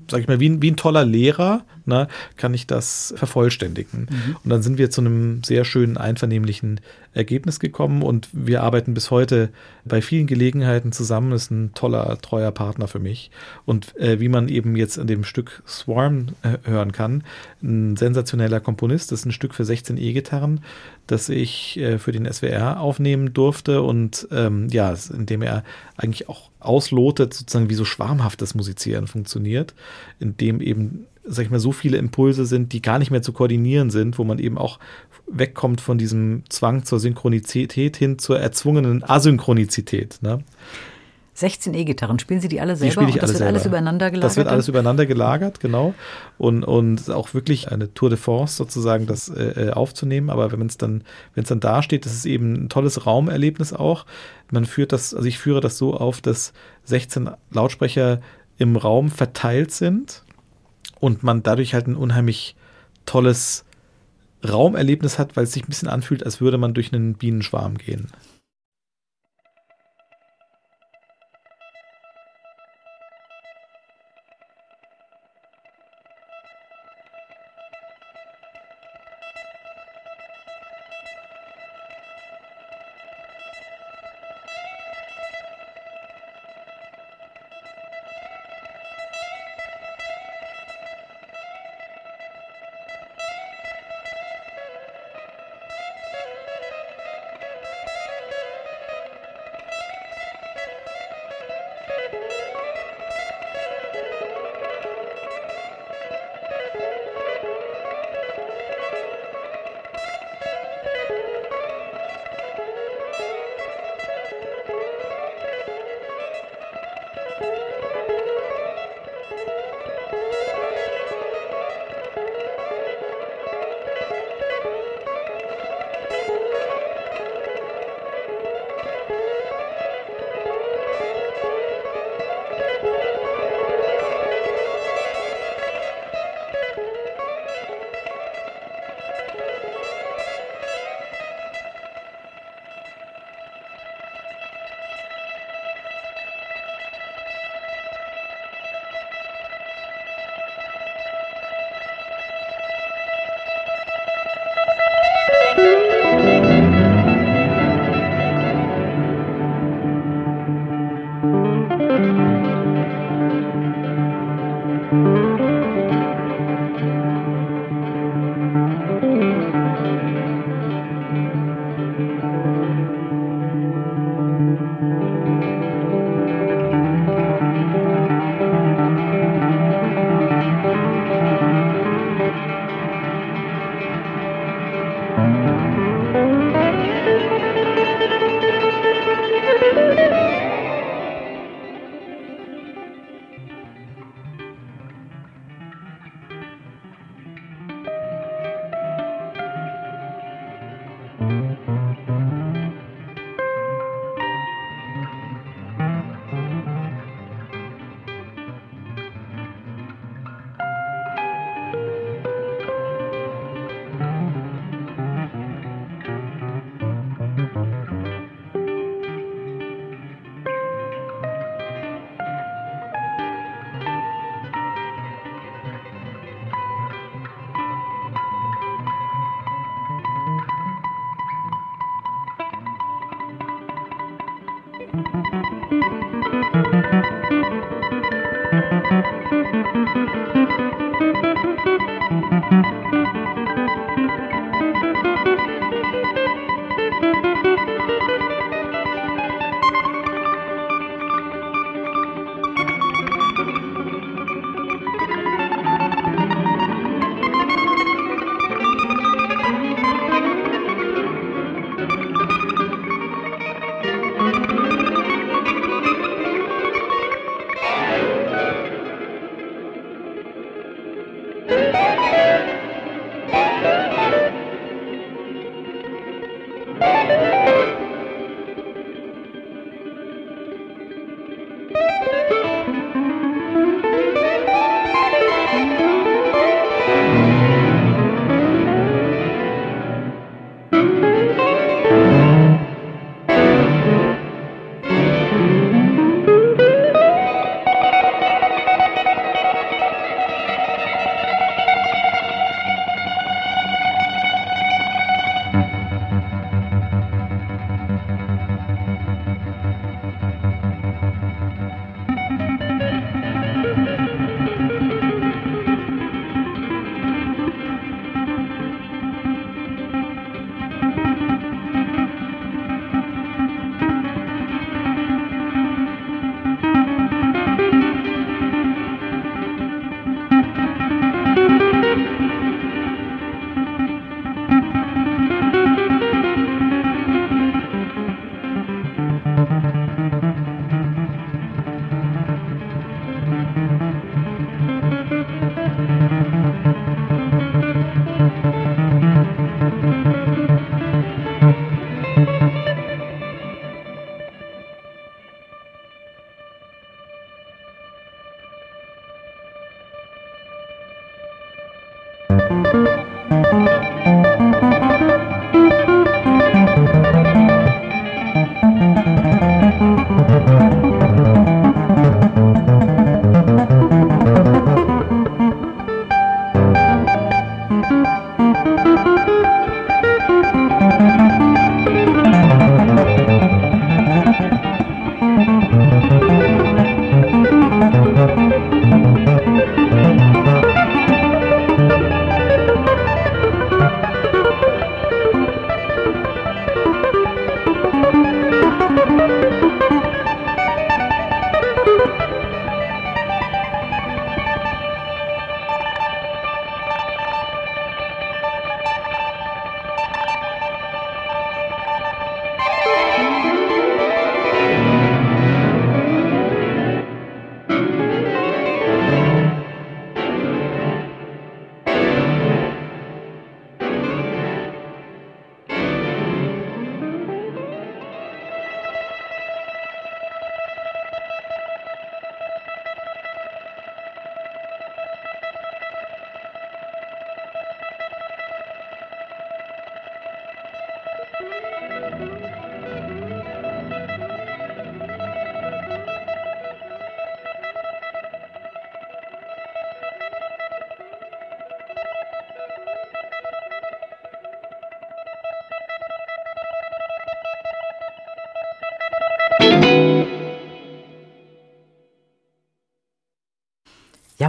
sag ich mal, wie ein, wie ein toller Lehrer, ne, kann ich das vervollständigen. Und dann sind wir zu einem sehr schönen, einvernehmlichen Ergebnis gekommen und wir arbeiten bis heute bei vielen Gelegenheiten zusammen. Ist ein toller, treuer Partner für mich. Und äh, wie man eben jetzt an dem Stück Swarm äh, hören kann, ein sensationeller Komponist. Das ist ein Stück für 16 E-Gitarren, das ich äh, für den SWR aufnehmen durfte und ähm, ja, in dem er eigentlich auch auslotet, sozusagen wie so schwarmhaftes Musizieren funktioniert, in dem eben sag ich mal, so viele Impulse sind, die gar nicht mehr zu koordinieren sind, wo man eben auch wegkommt von diesem Zwang zur Synchronizität hin zur erzwungenen Asynchronizität. Ne? 16 E-Gitarren, spielen Sie die alle selber? Die spiele ich und das alle wird selber. alles übereinander gelagert? Das wird alles übereinander gelagert, genau. Und, und auch wirklich eine Tour de force sozusagen, das äh, aufzunehmen. Aber wenn es dann, wenn es dann da steht, das ist eben ein tolles Raumerlebnis auch. Man führt das, also ich führe das so auf, dass 16 Lautsprecher im Raum verteilt sind und man dadurch halt ein unheimlich tolles Raumerlebnis hat, weil es sich ein bisschen anfühlt, als würde man durch einen Bienenschwarm gehen.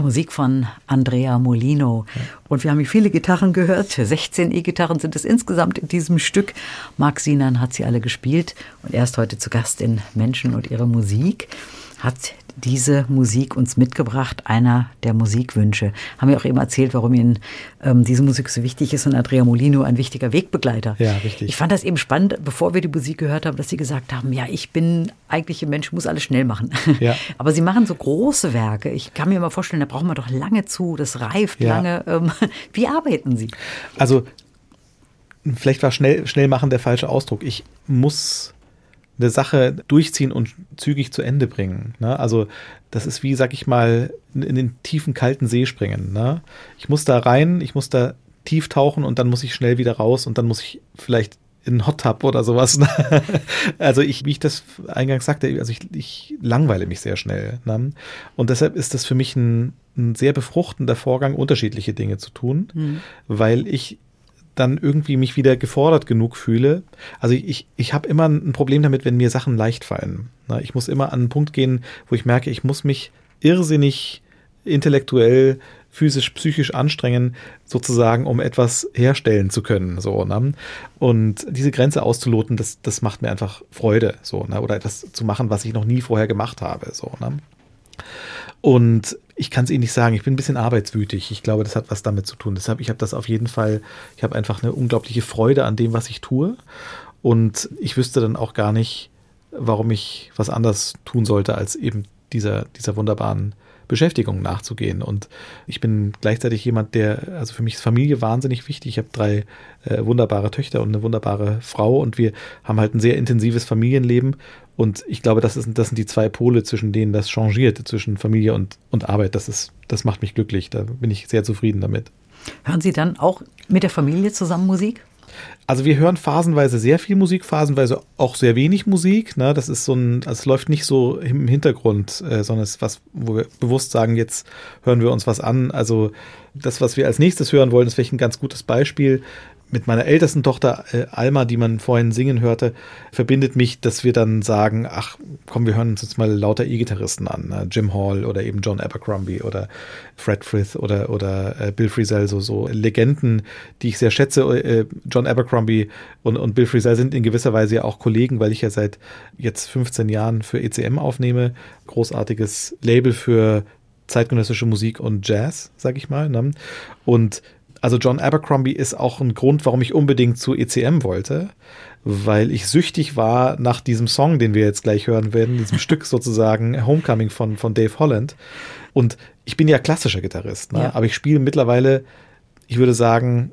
Musik von Andrea Molino. Und wir haben hier viele Gitarren gehört. 16 E-Gitarren sind es insgesamt in diesem Stück. Marc Sinan hat sie alle gespielt und er ist heute zu Gast in Menschen und ihre Musik. Hat diese Musik uns mitgebracht, einer der Musikwünsche. Haben wir auch eben erzählt, warum Ihnen ähm, diese Musik so wichtig ist und Andrea Molino ein wichtiger Wegbegleiter. Ja, richtig. Ich fand das eben spannend, bevor wir die Musik gehört haben, dass Sie gesagt haben, ja, ich bin eigentlich ein Mensch, muss alles schnell machen. [laughs] Ja. Aber Sie machen so große Werke. Ich kann mir mal vorstellen, da braucht man doch lange zu, das reift Ja. lange. Ähm, [laughs] wie arbeiten Sie? Also, vielleicht war schnell, schnell machen der falsche Ausdruck. Ich muss eine Sache durchziehen und zügig zu Ende bringen. Ne? Also, das ist wie, sag ich mal, in, in den tiefen, kalten See springen. Ne? Ich muss da rein, ich muss da tief tauchen und dann muss ich schnell wieder raus und dann muss ich vielleicht in einen Hot Tub oder sowas. Ne? [laughs] Also ich, wie ich das eingangs sagte, also ich, ich langweile mich sehr schnell. Ne? Und deshalb ist das für mich ein, ein sehr befruchtender Vorgang, unterschiedliche Dinge zu tun, weil ich dann irgendwie mich wieder gefordert genug fühle. Also ich, ich habe immer ein Problem damit, wenn mir Sachen leicht fallen. Ich muss immer an einen Punkt gehen, wo ich merke, ich muss mich irrsinnig intellektuell, physisch, psychisch anstrengen, sozusagen, um etwas herstellen zu können. So, ne? Und diese Grenze auszuloten, das, das macht mir einfach Freude. So, ne? Oder etwas zu machen, was ich noch nie vorher gemacht habe. So, ne? Und ich kann es Ihnen nicht sagen, ich bin ein bisschen arbeitswütig. Ich glaube, das hat was damit zu tun. Deshalb, ich habe das auf jeden Fall, ich habe einfach eine unglaubliche Freude an dem, was ich tue. Und ich wüsste dann auch gar nicht, warum ich was anders tun sollte, als eben dieser, dieser wunderbaren Beschäftigung nachzugehen. Und ich bin gleichzeitig jemand, der, also für mich ist Familie wahnsinnig wichtig. Ich habe drei äh, wunderbare Töchter und eine wunderbare Frau und wir haben halt ein sehr intensives Familienleben. Und ich glaube, das, ist, das sind die zwei Pole, zwischen denen das changiert, zwischen Familie und, und Arbeit. Das, ist, das macht mich glücklich. Da bin ich sehr zufrieden damit. Hören Sie dann auch mit der Familie zusammen Musik? Also wir hören phasenweise sehr viel Musik, phasenweise auch sehr wenig Musik. Ne? Das ist so ein, es läuft nicht so im Hintergrund, äh, sondern es ist was, wo wir bewusst sagen, jetzt hören wir uns was an. Also das, was wir als nächstes hören wollen, ist vielleicht ein ganz gutes Beispiel. Mit meiner ältesten Tochter äh, Alma, die man vorhin singen hörte, verbindet mich, dass wir dann sagen, ach komm, wir hören uns jetzt mal lauter E-Gitarristen an. Ne? Jim Hall oder eben John Abercrombie oder Fred Frith oder, oder äh, Bill Frisell, so, so Legenden, die ich sehr schätze. Äh, John Abercrombie und, und Bill Frisell sind in gewisser Weise ja auch Kollegen, weil ich ja seit jetzt 15 Jahren für ECM aufnehme. Großartiges Label für zeitgenössische Musik und Jazz, sag ich mal. Ne? Und also John Abercrombie ist auch ein Grund, warum ich unbedingt zu ECM wollte, weil ich süchtig war nach diesem Song, den wir jetzt gleich hören werden, diesem [laughs] Stück sozusagen Homecoming von, von Dave Holland. Und ich bin ja klassischer Gitarrist, ne? Ja. aber ich spiele mittlerweile, ich würde sagen,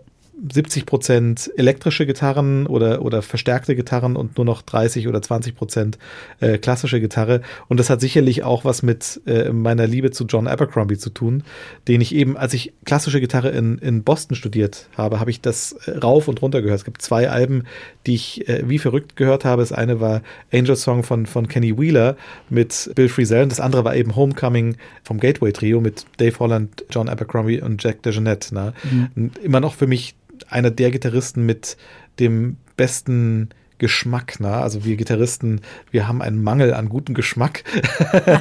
70 Prozent elektrische Gitarren oder, oder verstärkte Gitarren und nur noch 30 oder 20 Prozent äh, klassische Gitarre. Und das hat sicherlich auch was mit äh, meiner Liebe zu John Abercrombie zu tun, den ich eben, als ich klassische Gitarre in, in Boston studiert habe, habe ich das äh, rauf und runter gehört. Es gibt zwei Alben, die ich äh, wie verrückt gehört habe. Das eine war Angel Song von, von Kenny Wheeler mit Bill Frisell und das andere war eben Homecoming vom Gateway Trio mit Dave Holland, John Abercrombie und Jack DeJohnette. Ne? Immer noch für mich einer der Gitarristen mit dem besten Geschmack, ne? Also wir Gitarristen, wir haben einen Mangel an gutem Geschmack.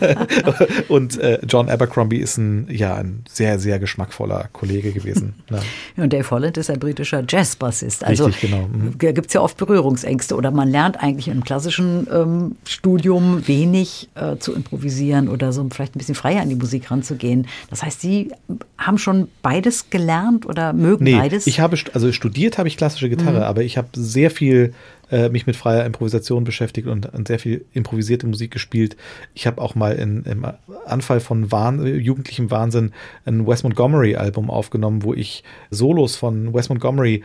[laughs] und äh, John Abercrombie ist ein, ja, ein sehr, sehr geschmackvoller Kollege gewesen. Ne? Und Dave Holland ist ein britischer Jazzbassist. Also Richtig, genau. Mhm. gibt es ja oft Berührungsängste oder man lernt eigentlich im klassischen ähm, Studium wenig äh, zu improvisieren oder so vielleicht ein bisschen freier an die Musik ranzugehen. Das heißt, Sie haben schon beides gelernt oder mögen Nee, beides? ich habe, also studiert habe ich klassische Gitarre, aber ich habe sehr viel äh, mich mit freier Improvisation beschäftigt und, und sehr viel improvisierte Musik gespielt. Ich habe auch mal in, im Anfall von Wahn, äh, jugendlichem Wahnsinn ein Wes Montgomery Album aufgenommen, wo ich Solos von Wes Montgomery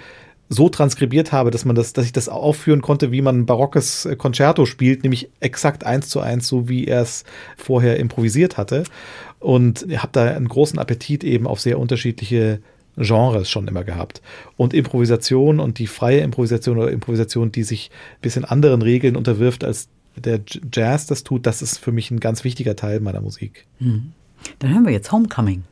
so transkribiert habe, dass man das, dass ich das aufführen konnte, wie man ein barockes äh, Concerto spielt, nämlich exakt eins zu eins, so wie er es vorher improvisiert hatte. Und habe da einen großen Appetit eben auf sehr unterschiedliche Genres schon immer gehabt. Und Improvisation und die freie Improvisation oder Improvisation, die sich ein bisschen anderen Regeln unterwirft, als der Jazz das tut, das ist für mich ein ganz wichtiger Teil meiner Musik. Dann hören wir jetzt Homecoming.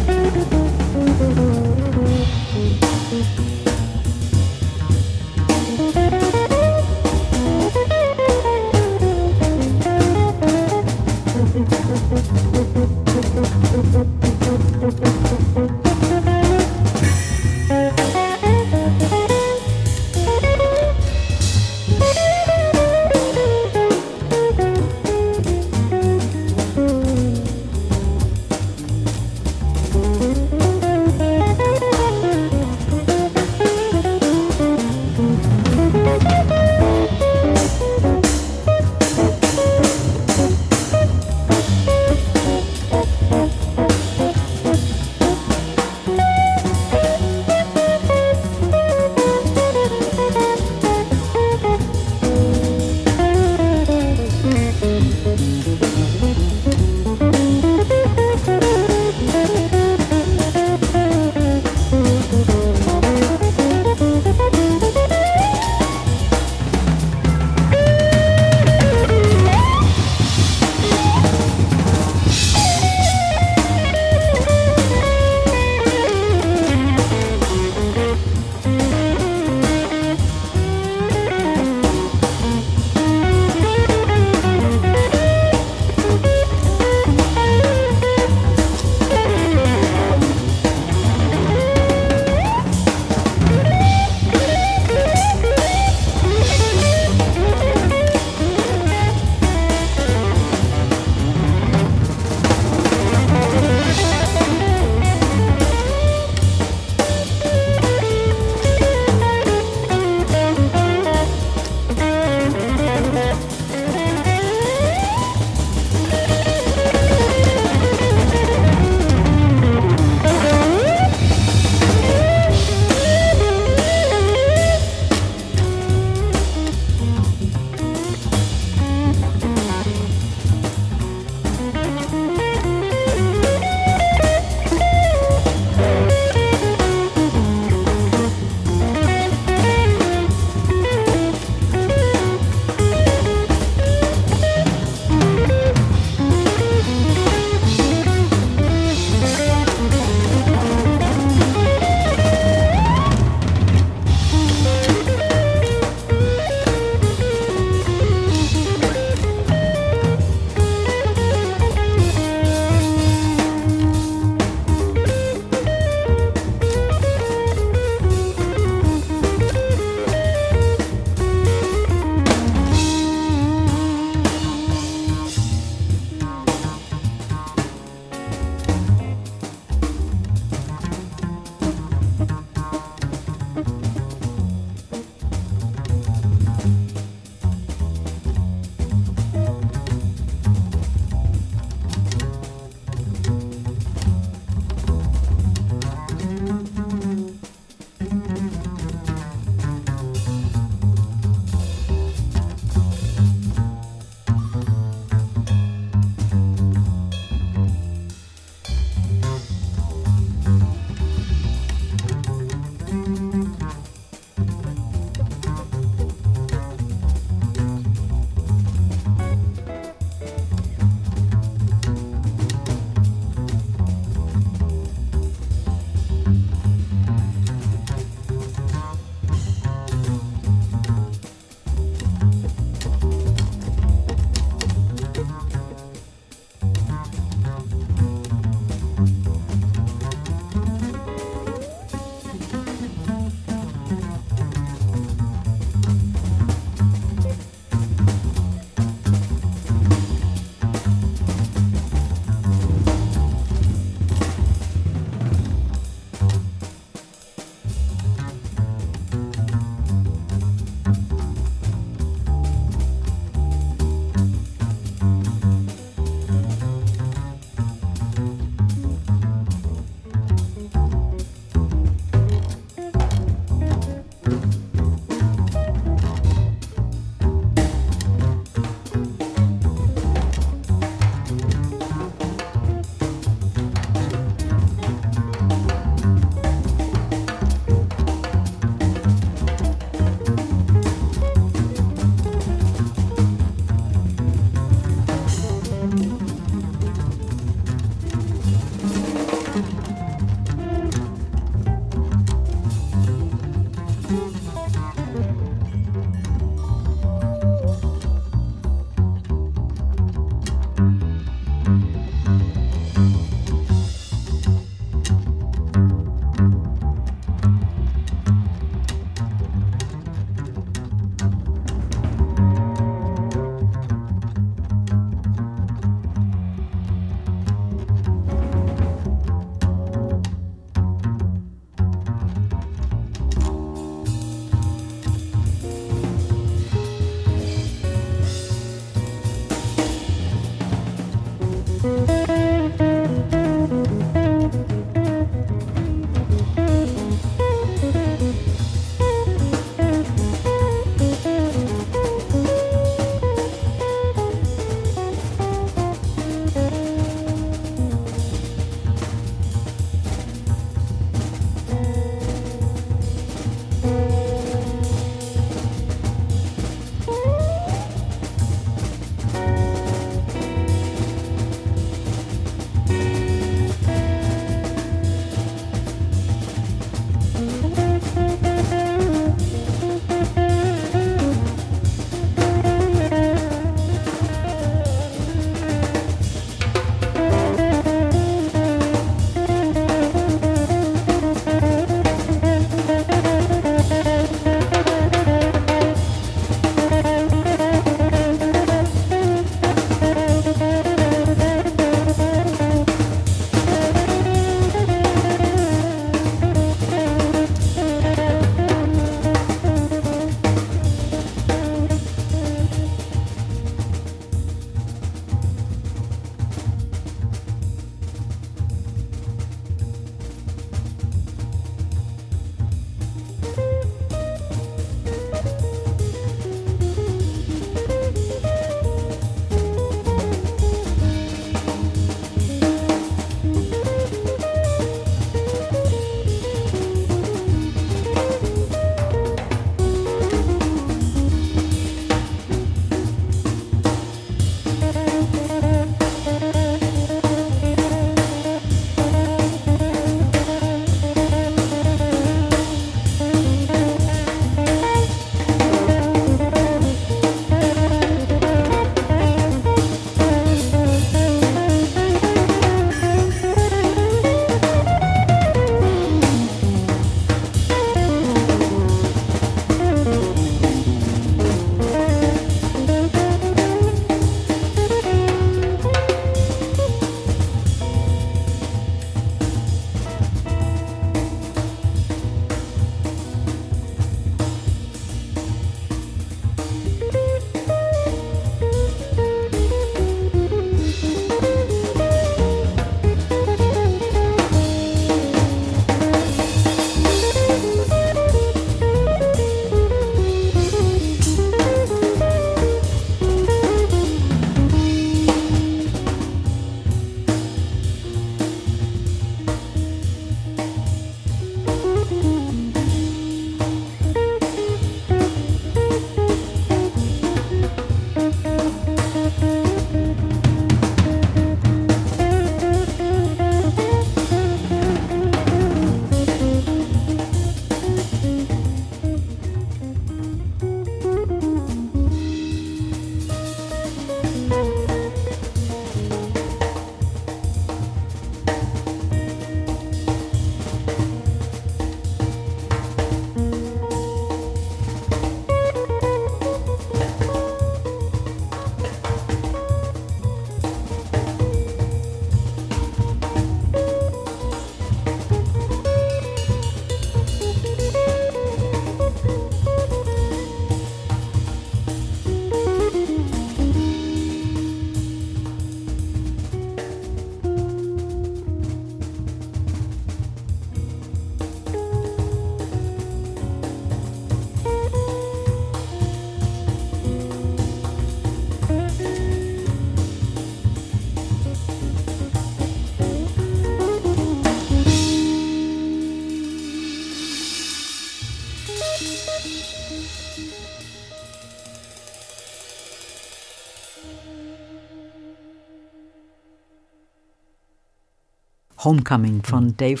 Homecoming von Dave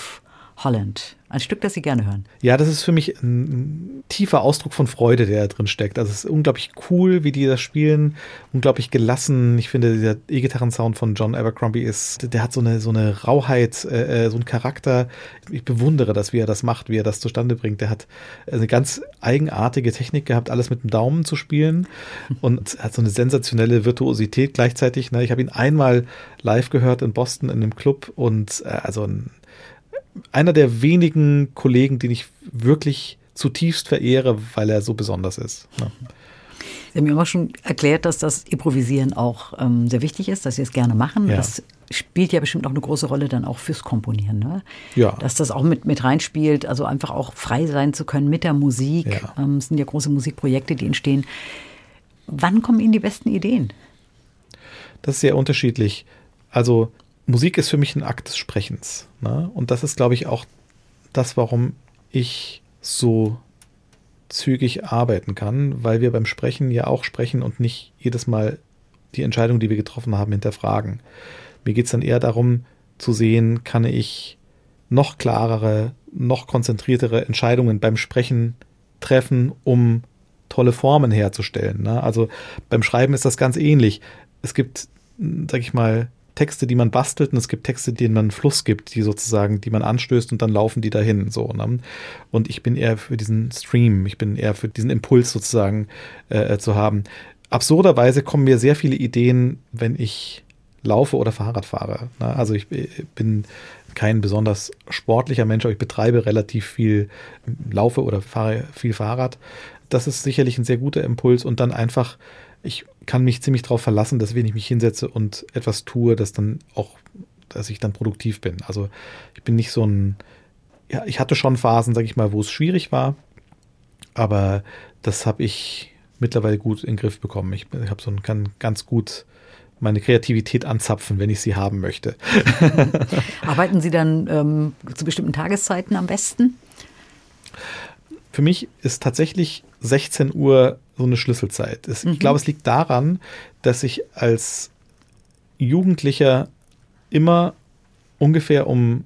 Holland. Ein Stück, das Sie gerne hören. Ja, das ist für mich ein tiefer Ausdruck von Freude, der da drin steckt. Also es ist unglaublich cool, wie die das spielen, unglaublich gelassen. Ich finde, der E-Gitarren-Sound von John Abercrombie ist, der hat so eine, so eine Rauheit, äh, äh so einen Charakter. Ich bewundere das, wie er das macht, wie er das zustande bringt. Der hat eine ganz eigenartige Technik gehabt, alles mit dem Daumen zu spielen [laughs] und hat so eine sensationelle Virtuosität gleichzeitig. Ne? Ich habe ihn einmal live gehört in Boston in einem Club und äh, also ein einer der wenigen Kollegen, den ich wirklich zutiefst verehre, weil er so besonders ist. Ja. Sie haben mir immer schon erklärt, dass das Improvisieren auch ähm, sehr wichtig ist, dass Sie es gerne machen. Ja. Das spielt ja bestimmt auch eine große Rolle dann auch fürs Komponieren. Ne? Ja. Dass das auch mit, mit reinspielt, also einfach auch frei sein zu können mit der Musik. Ja. Ähm, es sind ja große Musikprojekte, die entstehen. Wann kommen Ihnen die besten Ideen? Das ist sehr unterschiedlich. Also Musik ist für mich ein Akt des Sprechens. Ne? Und das ist, glaube ich, auch das, warum ich so zügig arbeiten kann, weil wir beim Sprechen ja auch sprechen und nicht jedes Mal die Entscheidung, die wir getroffen haben, hinterfragen. Mir geht es dann eher darum zu sehen, kann ich noch klarere, noch konzentriertere Entscheidungen beim Sprechen treffen, um tolle Formen herzustellen. Ne? Also beim Schreiben ist das ganz ähnlich. Es gibt, sag ich mal, Texte, die man bastelt und es gibt Texte, denen man einen Fluss gibt, die sozusagen, die man anstößt und dann laufen die dahin. So, ne? Und ich bin eher für diesen Stream, ich bin eher für diesen Impuls sozusagen äh, zu haben. Absurderweise kommen mir sehr viele Ideen, wenn ich laufe oder Fahrrad fahre. Ne? Also ich bin kein besonders sportlicher Mensch, aber ich betreibe relativ viel, laufe oder fahre viel Fahrrad. Das ist sicherlich ein sehr guter Impuls und dann einfach ich kann mich ziemlich darauf verlassen, dass wenn ich mich hinsetze und etwas tue, dass dann auch, dass ich dann produktiv bin. Also ich bin nicht so ein, ja, ich hatte schon Phasen, sag ich mal, wo es schwierig war, aber das habe ich mittlerweile gut in den Griff bekommen. Ich, ich habe so ein, kann ganz gut meine Kreativität anzapfen, wenn ich sie haben möchte. [laughs] Arbeiten Sie dann ähm, zu bestimmten Tageszeiten am besten? Für mich ist tatsächlich 16 Uhr so eine Schlüsselzeit. Es, mhm. Ich glaube, es liegt daran, dass ich als Jugendlicher immer ungefähr um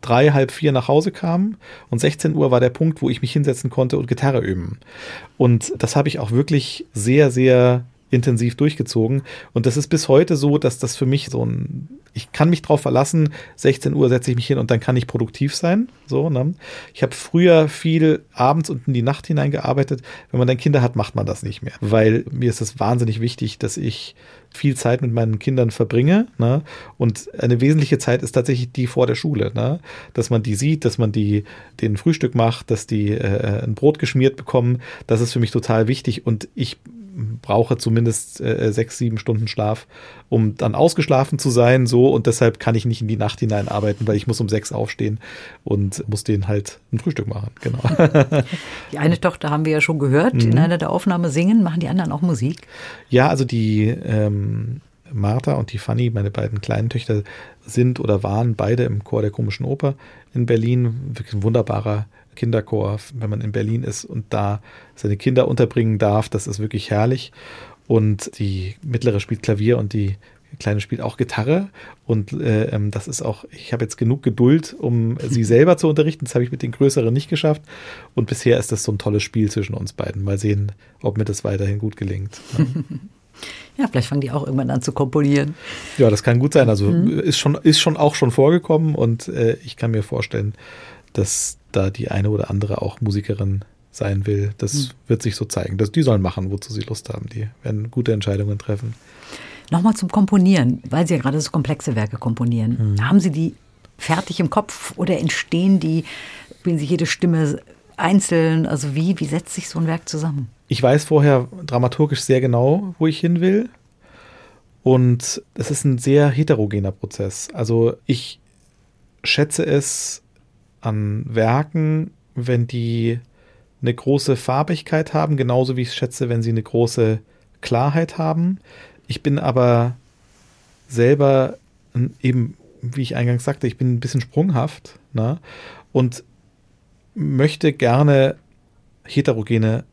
drei, halb vier nach Hause kam und 16 Uhr war der Punkt, wo ich mich hinsetzen konnte und Gitarre üben. Und das habe ich auch wirklich sehr, sehr intensiv durchgezogen. Und das ist bis heute so, dass das für mich so ein, ich kann mich drauf verlassen, 16 Uhr setze ich mich hin und dann kann ich produktiv sein. So, ne? Ich habe früher viel abends und in die Nacht hineingearbeitet. Wenn man dann Kinder hat, macht man das nicht mehr. Weil mir ist es wahnsinnig wichtig, dass ich viel Zeit mit meinen Kindern verbringe. Ne? Und eine wesentliche Zeit ist tatsächlich die vor der Schule. Ne? Dass man die sieht, dass man die den Frühstück macht, dass die äh, ein Brot geschmiert bekommen. Das ist für mich total wichtig. Und ich brauche zumindest äh, sechs, sieben Stunden Schlaf, um dann ausgeschlafen zu sein, so und deshalb kann ich nicht in die Nacht hinein arbeiten, weil ich muss um sechs aufstehen und muss denen halt ein Frühstück machen, genau. [laughs] Die eine Tochter haben wir ja schon gehört, mhm. in einer der Aufnahmen singen, machen die anderen auch Musik? Ja, also die ähm, Martha und die Fanny, meine beiden kleinen Töchter, sind oder waren beide im Chor der Komischen Oper in Berlin. Wirklich ein wunderbarer Kinderchor, wenn man in Berlin ist und da seine Kinder unterbringen darf. Das ist wirklich herrlich. Und die mittlere spielt Klavier und die Kleine spielt auch Gitarre und äh, ähm, das ist auch, ich habe jetzt genug Geduld, um [laughs] sie selber zu unterrichten. Das habe ich mit den Größeren nicht geschafft. Und bisher ist das so ein tolles Spiel zwischen uns beiden. Mal sehen, ob mir das weiterhin gut gelingt. [laughs] Ja, vielleicht fangen die auch irgendwann an zu komponieren. Ja, das kann gut sein. Also mhm. ist, schon, ist schon auch schon vorgekommen und äh, ich kann mir vorstellen, dass da die eine oder andere auch Musikerin sein will. Das mhm. wird sich so zeigen. Das, die sollen machen, wozu sie Lust haben. Die werden gute Entscheidungen treffen. Nochmal zum Komponieren, weil Sie ja gerade so komplexe Werke komponieren. Mhm. Haben Sie die fertig im Kopf oder entstehen die, spielen Sie jede Stimme einzeln? Also wie, wie setzt sich so ein Werk zusammen? Ich weiß vorher dramaturgisch sehr genau, wo ich hin will. Und es ist ein sehr heterogener Prozess. Also ich schätze es an Werken, wenn die eine große Farbigkeit haben, genauso wie ich schätze, wenn sie eine große Klarheit haben. Ich bin aber selber eben, wie ich eingangs sagte, ich bin ein bisschen sprunghaft ne? und möchte gerne heterogene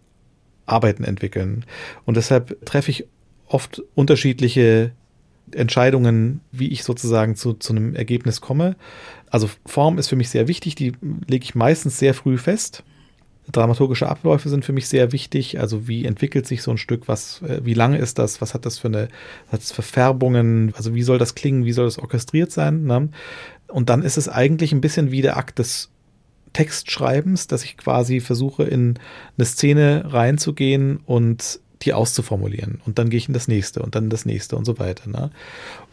Arbeiten entwickeln. Und deshalb treffe ich oft unterschiedliche Entscheidungen, wie ich sozusagen zu, zu einem Ergebnis komme. Also Form ist für mich sehr wichtig, die lege ich meistens sehr früh fest. Dramaturgische Abläufe sind für mich sehr wichtig. Also wie entwickelt sich so ein Stück, was, äh, wie lange ist das, was hat das für eine, hat das für Färbungen, also wie soll das klingen, wie soll das orchestriert sein. Ne? Und dann ist es eigentlich ein bisschen wie der Akt des Textschreibens, dass ich quasi versuche, in eine Szene reinzugehen und die auszuformulieren. Und dann gehe ich in das nächste und dann das nächste und so weiter. Ne?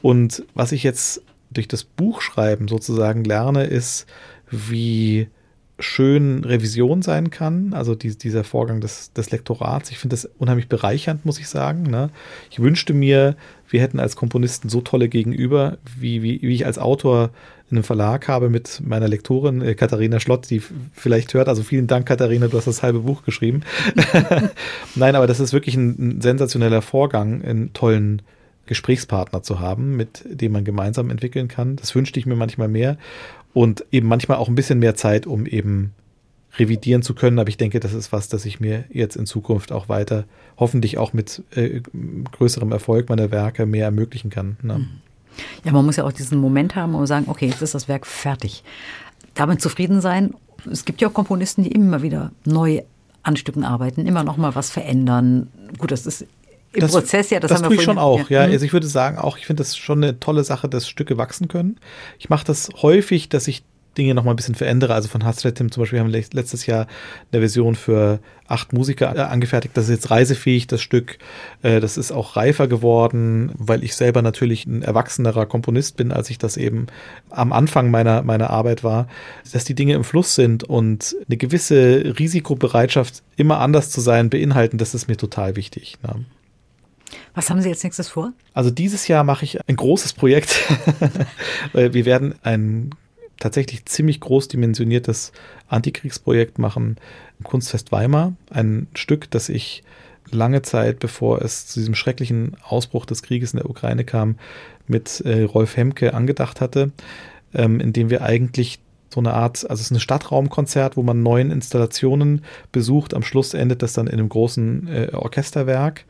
Und was ich jetzt durch das Buchschreiben sozusagen lerne, ist, wie schön Revision sein kann, also die, dieser Vorgang des, des Lektorats. Ich finde das unheimlich bereichernd, muss ich sagen. Ne? Ich wünschte mir, wir hätten als Komponisten so tolle Gegenüber, wie, wie, wie ich als Autor in Verlag habe mit meiner Lektorin äh, Katharina Schlott, die vielleicht hört. Also vielen Dank, Katharina, du hast das halbe Buch geschrieben. [laughs] Nein, aber das ist wirklich ein, ein sensationeller Vorgang, einen tollen Gesprächspartner zu haben, mit dem man gemeinsam entwickeln kann. Das wünschte ich mir manchmal mehr und eben manchmal auch ein bisschen mehr Zeit, um eben revidieren zu können. Aber ich denke, das ist was, das ich mir jetzt in Zukunft auch weiter, hoffentlich auch mit äh, größerem Erfolg meiner Werke mehr ermöglichen kann. Ne? Mhm. Ja, man muss ja auch diesen Moment haben und sagen, okay, jetzt ist das Werk fertig. Damit zufrieden sein. Es gibt ja auch Komponisten, die immer wieder neu an Stücken arbeiten, immer noch mal was verändern. Gut, das ist im das, Prozess ja, das, das haben wir tue ich schon auch. Ja, ja. Mhm. also ich würde sagen auch, ich finde das schon eine tolle Sache, dass Stücke wachsen können. Ich mache das häufig, dass ich Dinge noch mal ein bisschen verändere. Also von Hasretim zum Beispiel haben wir letztes Jahr eine Version für acht Musiker äh, angefertigt. Das ist jetzt reisefähig, das Stück. Äh, das ist auch reifer geworden, weil ich selber natürlich ein erwachsenerer Komponist bin, als ich das eben am Anfang meiner, meiner Arbeit war. Dass die Dinge im Fluss sind und eine gewisse Risikobereitschaft, immer anders zu sein, beinhalten, das ist mir total wichtig. Ne? Was haben Sie jetzt nächstes vor? Also dieses Jahr mache ich ein großes Projekt. [laughs] Wir werden ein tatsächlich ziemlich groß dimensioniertes Antikriegsprojekt machen, Kunstfest Weimar, ein Stück, das ich lange Zeit, bevor es zu diesem schrecklichen Ausbruch des Krieges in der Ukraine kam, mit äh, Rolf Hemke angedacht hatte, ähm, in wir eigentlich so eine Art, also es ist ein Stadtraumkonzert, wo man neun Installationen besucht. Am Schluss endet das dann in einem großen äh, Orchesterwerk,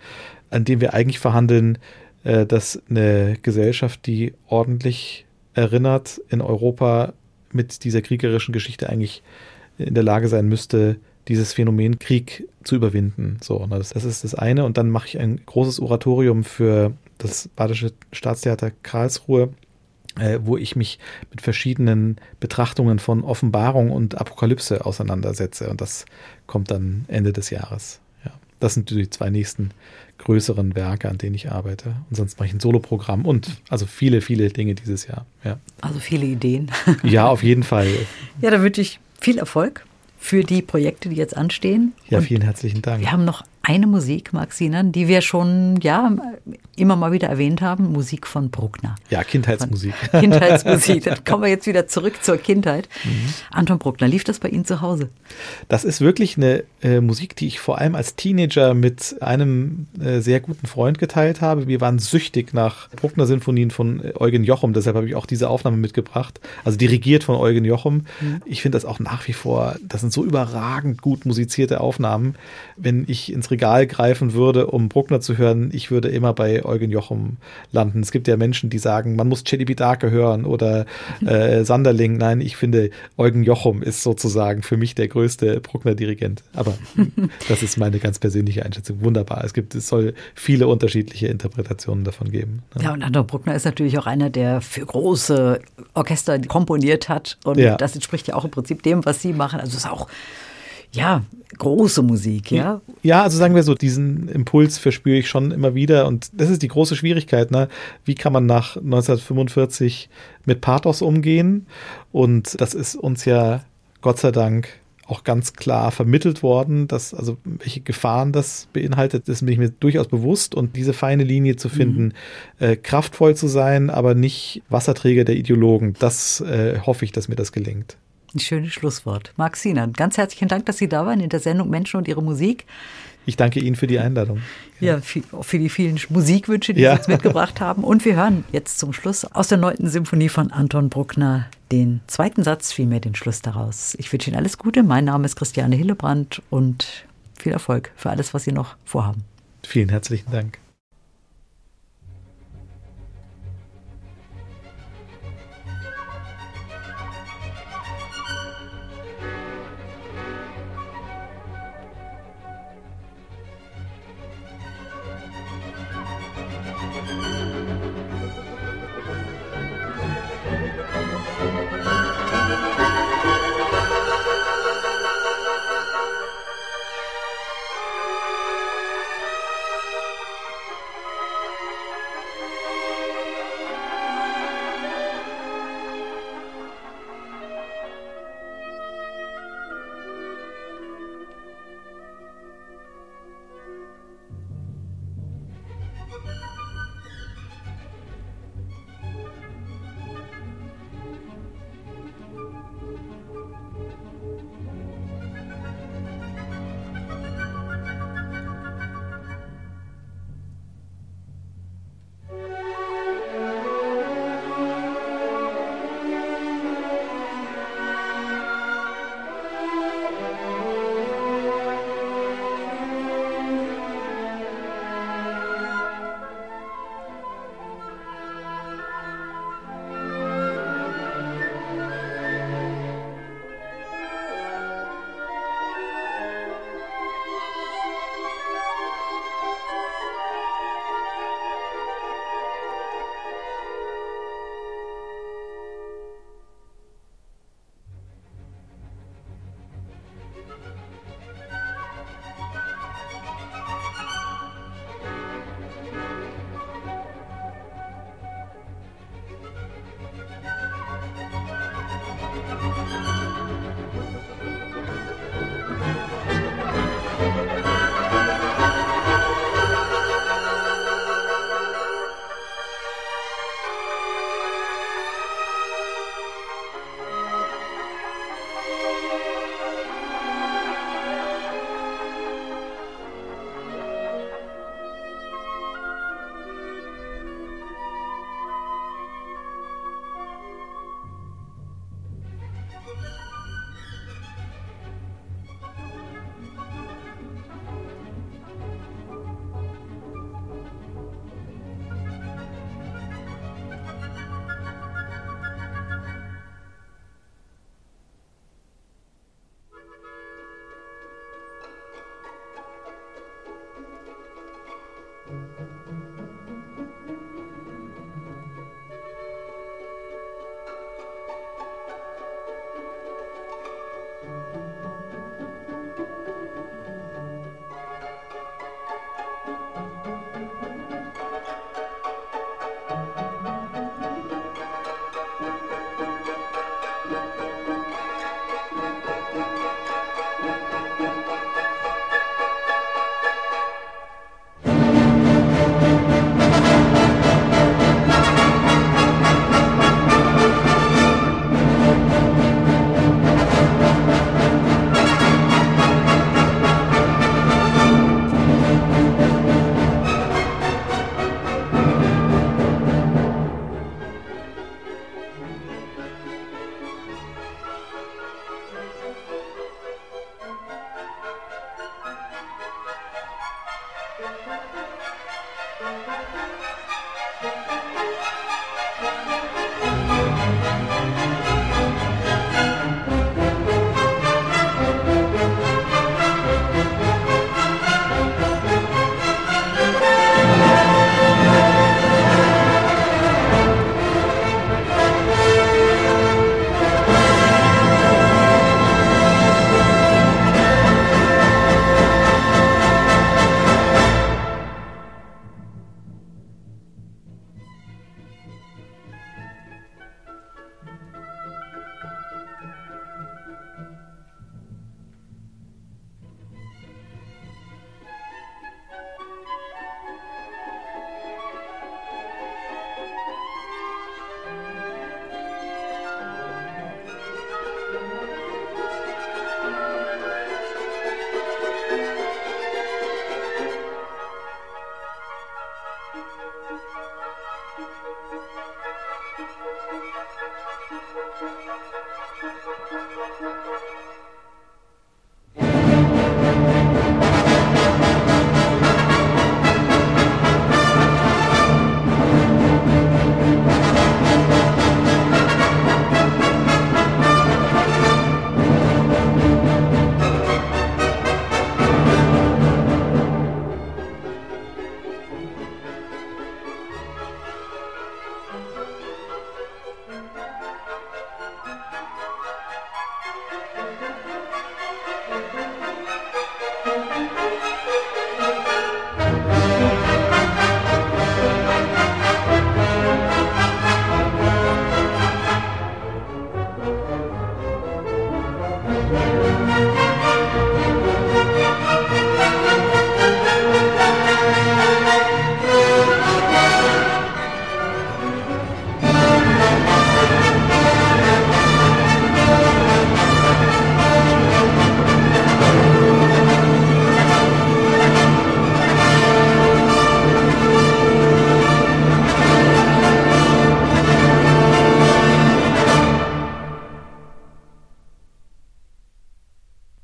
an dem wir eigentlich verhandeln, äh, dass eine Gesellschaft, die ordentlich erinnert, in Europa mit dieser kriegerischen Geschichte eigentlich in der Lage sein müsste, dieses Phänomen Krieg zu überwinden. So, das, das ist das eine. Und dann mache ich ein großes Oratorium für das Badische Staatstheater Karlsruhe, äh, wo ich mich mit verschiedenen Betrachtungen von Offenbarung und Apokalypse auseinandersetze. Und das kommt dann Ende des Jahres. Ja. Das sind die zwei nächsten größeren Werke, an denen ich arbeite. Und sonst mache ich ein Soloprogramm und also viele, viele Dinge dieses Jahr. Ja. Also viele Ideen. Ja, auf [laughs] jeden Fall. Ja, da wünsche ich viel Erfolg für die Projekte, die jetzt anstehen. Ja, vielen herzlichen Dank. Wir haben noch eine Musik, Marc Sinan, die wir schon ja immer mal wieder erwähnt haben, Musik von Bruckner. Ja, Kindheitsmusik. Von Kindheitsmusik. Dann kommen wir jetzt wieder zurück zur Kindheit. Mhm. Anton Bruckner, lief das bei Ihnen zu Hause? Das ist wirklich eine äh, Musik, die ich vor allem als Teenager mit einem äh, sehr guten Freund geteilt habe. Wir waren süchtig nach Bruckner-Sinfonien von äh, Eugen Jochum, deshalb habe ich auch diese Aufnahme mitgebracht. Also dirigiert von Eugen Jochum. Mhm. Ich finde das auch nach wie vor, das sind so überragend gut musizierte Aufnahmen. Wenn ich ins Regal greifen würde, um Bruckner zu hören, ich würde immer bei Eugen Jochum landen. Es gibt ja Menschen, die sagen, man muss Celibidache hören oder [laughs] äh, Sanderling. Nein, ich finde, Eugen Jochum ist sozusagen für mich der größte Bruckner-Dirigent. Aber [laughs] das ist meine ganz persönliche Einschätzung. Wunderbar. Es gibt, es soll viele unterschiedliche Interpretationen davon geben. Ja, ja und Anton Bruckner ist natürlich auch einer, der für große Orchester komponiert hat. Und ja. das entspricht ja auch im Prinzip dem, was Sie machen. Also es ist auch ja, große Musik, ja? Ja, also sagen wir so, diesen Impuls verspüre ich schon immer wieder und das ist die große Schwierigkeit, ne? Wie kann man nach 1945 mit Pathos umgehen? Und das ist uns ja Gott sei Dank auch ganz klar vermittelt worden, dass also welche Gefahren das beinhaltet, das bin ich mir durchaus bewusst und diese feine Linie zu finden, mhm. äh, kraftvoll zu sein, aber nicht Wasserträger der Ideologen, das äh, hoffe ich, dass mir das gelingt. Ein schönes Schlusswort. Marc Sinan, ganz herzlichen Dank, dass Sie da waren in der Sendung Menschen und ihre Musik. Ich danke Ihnen für die Einladung. Ja, ja für die vielen Musikwünsche, die ja. Sie uns mitgebracht haben. Und wir hören jetzt zum Schluss aus der neunten Symphonie von Anton Bruckner den zweiten Satz, vielmehr den Schluss daraus. Ich wünsche Ihnen alles Gute. Mein Name ist Christiane Hillebrand und viel Erfolg für alles, was Sie noch vorhaben. Vielen herzlichen Dank.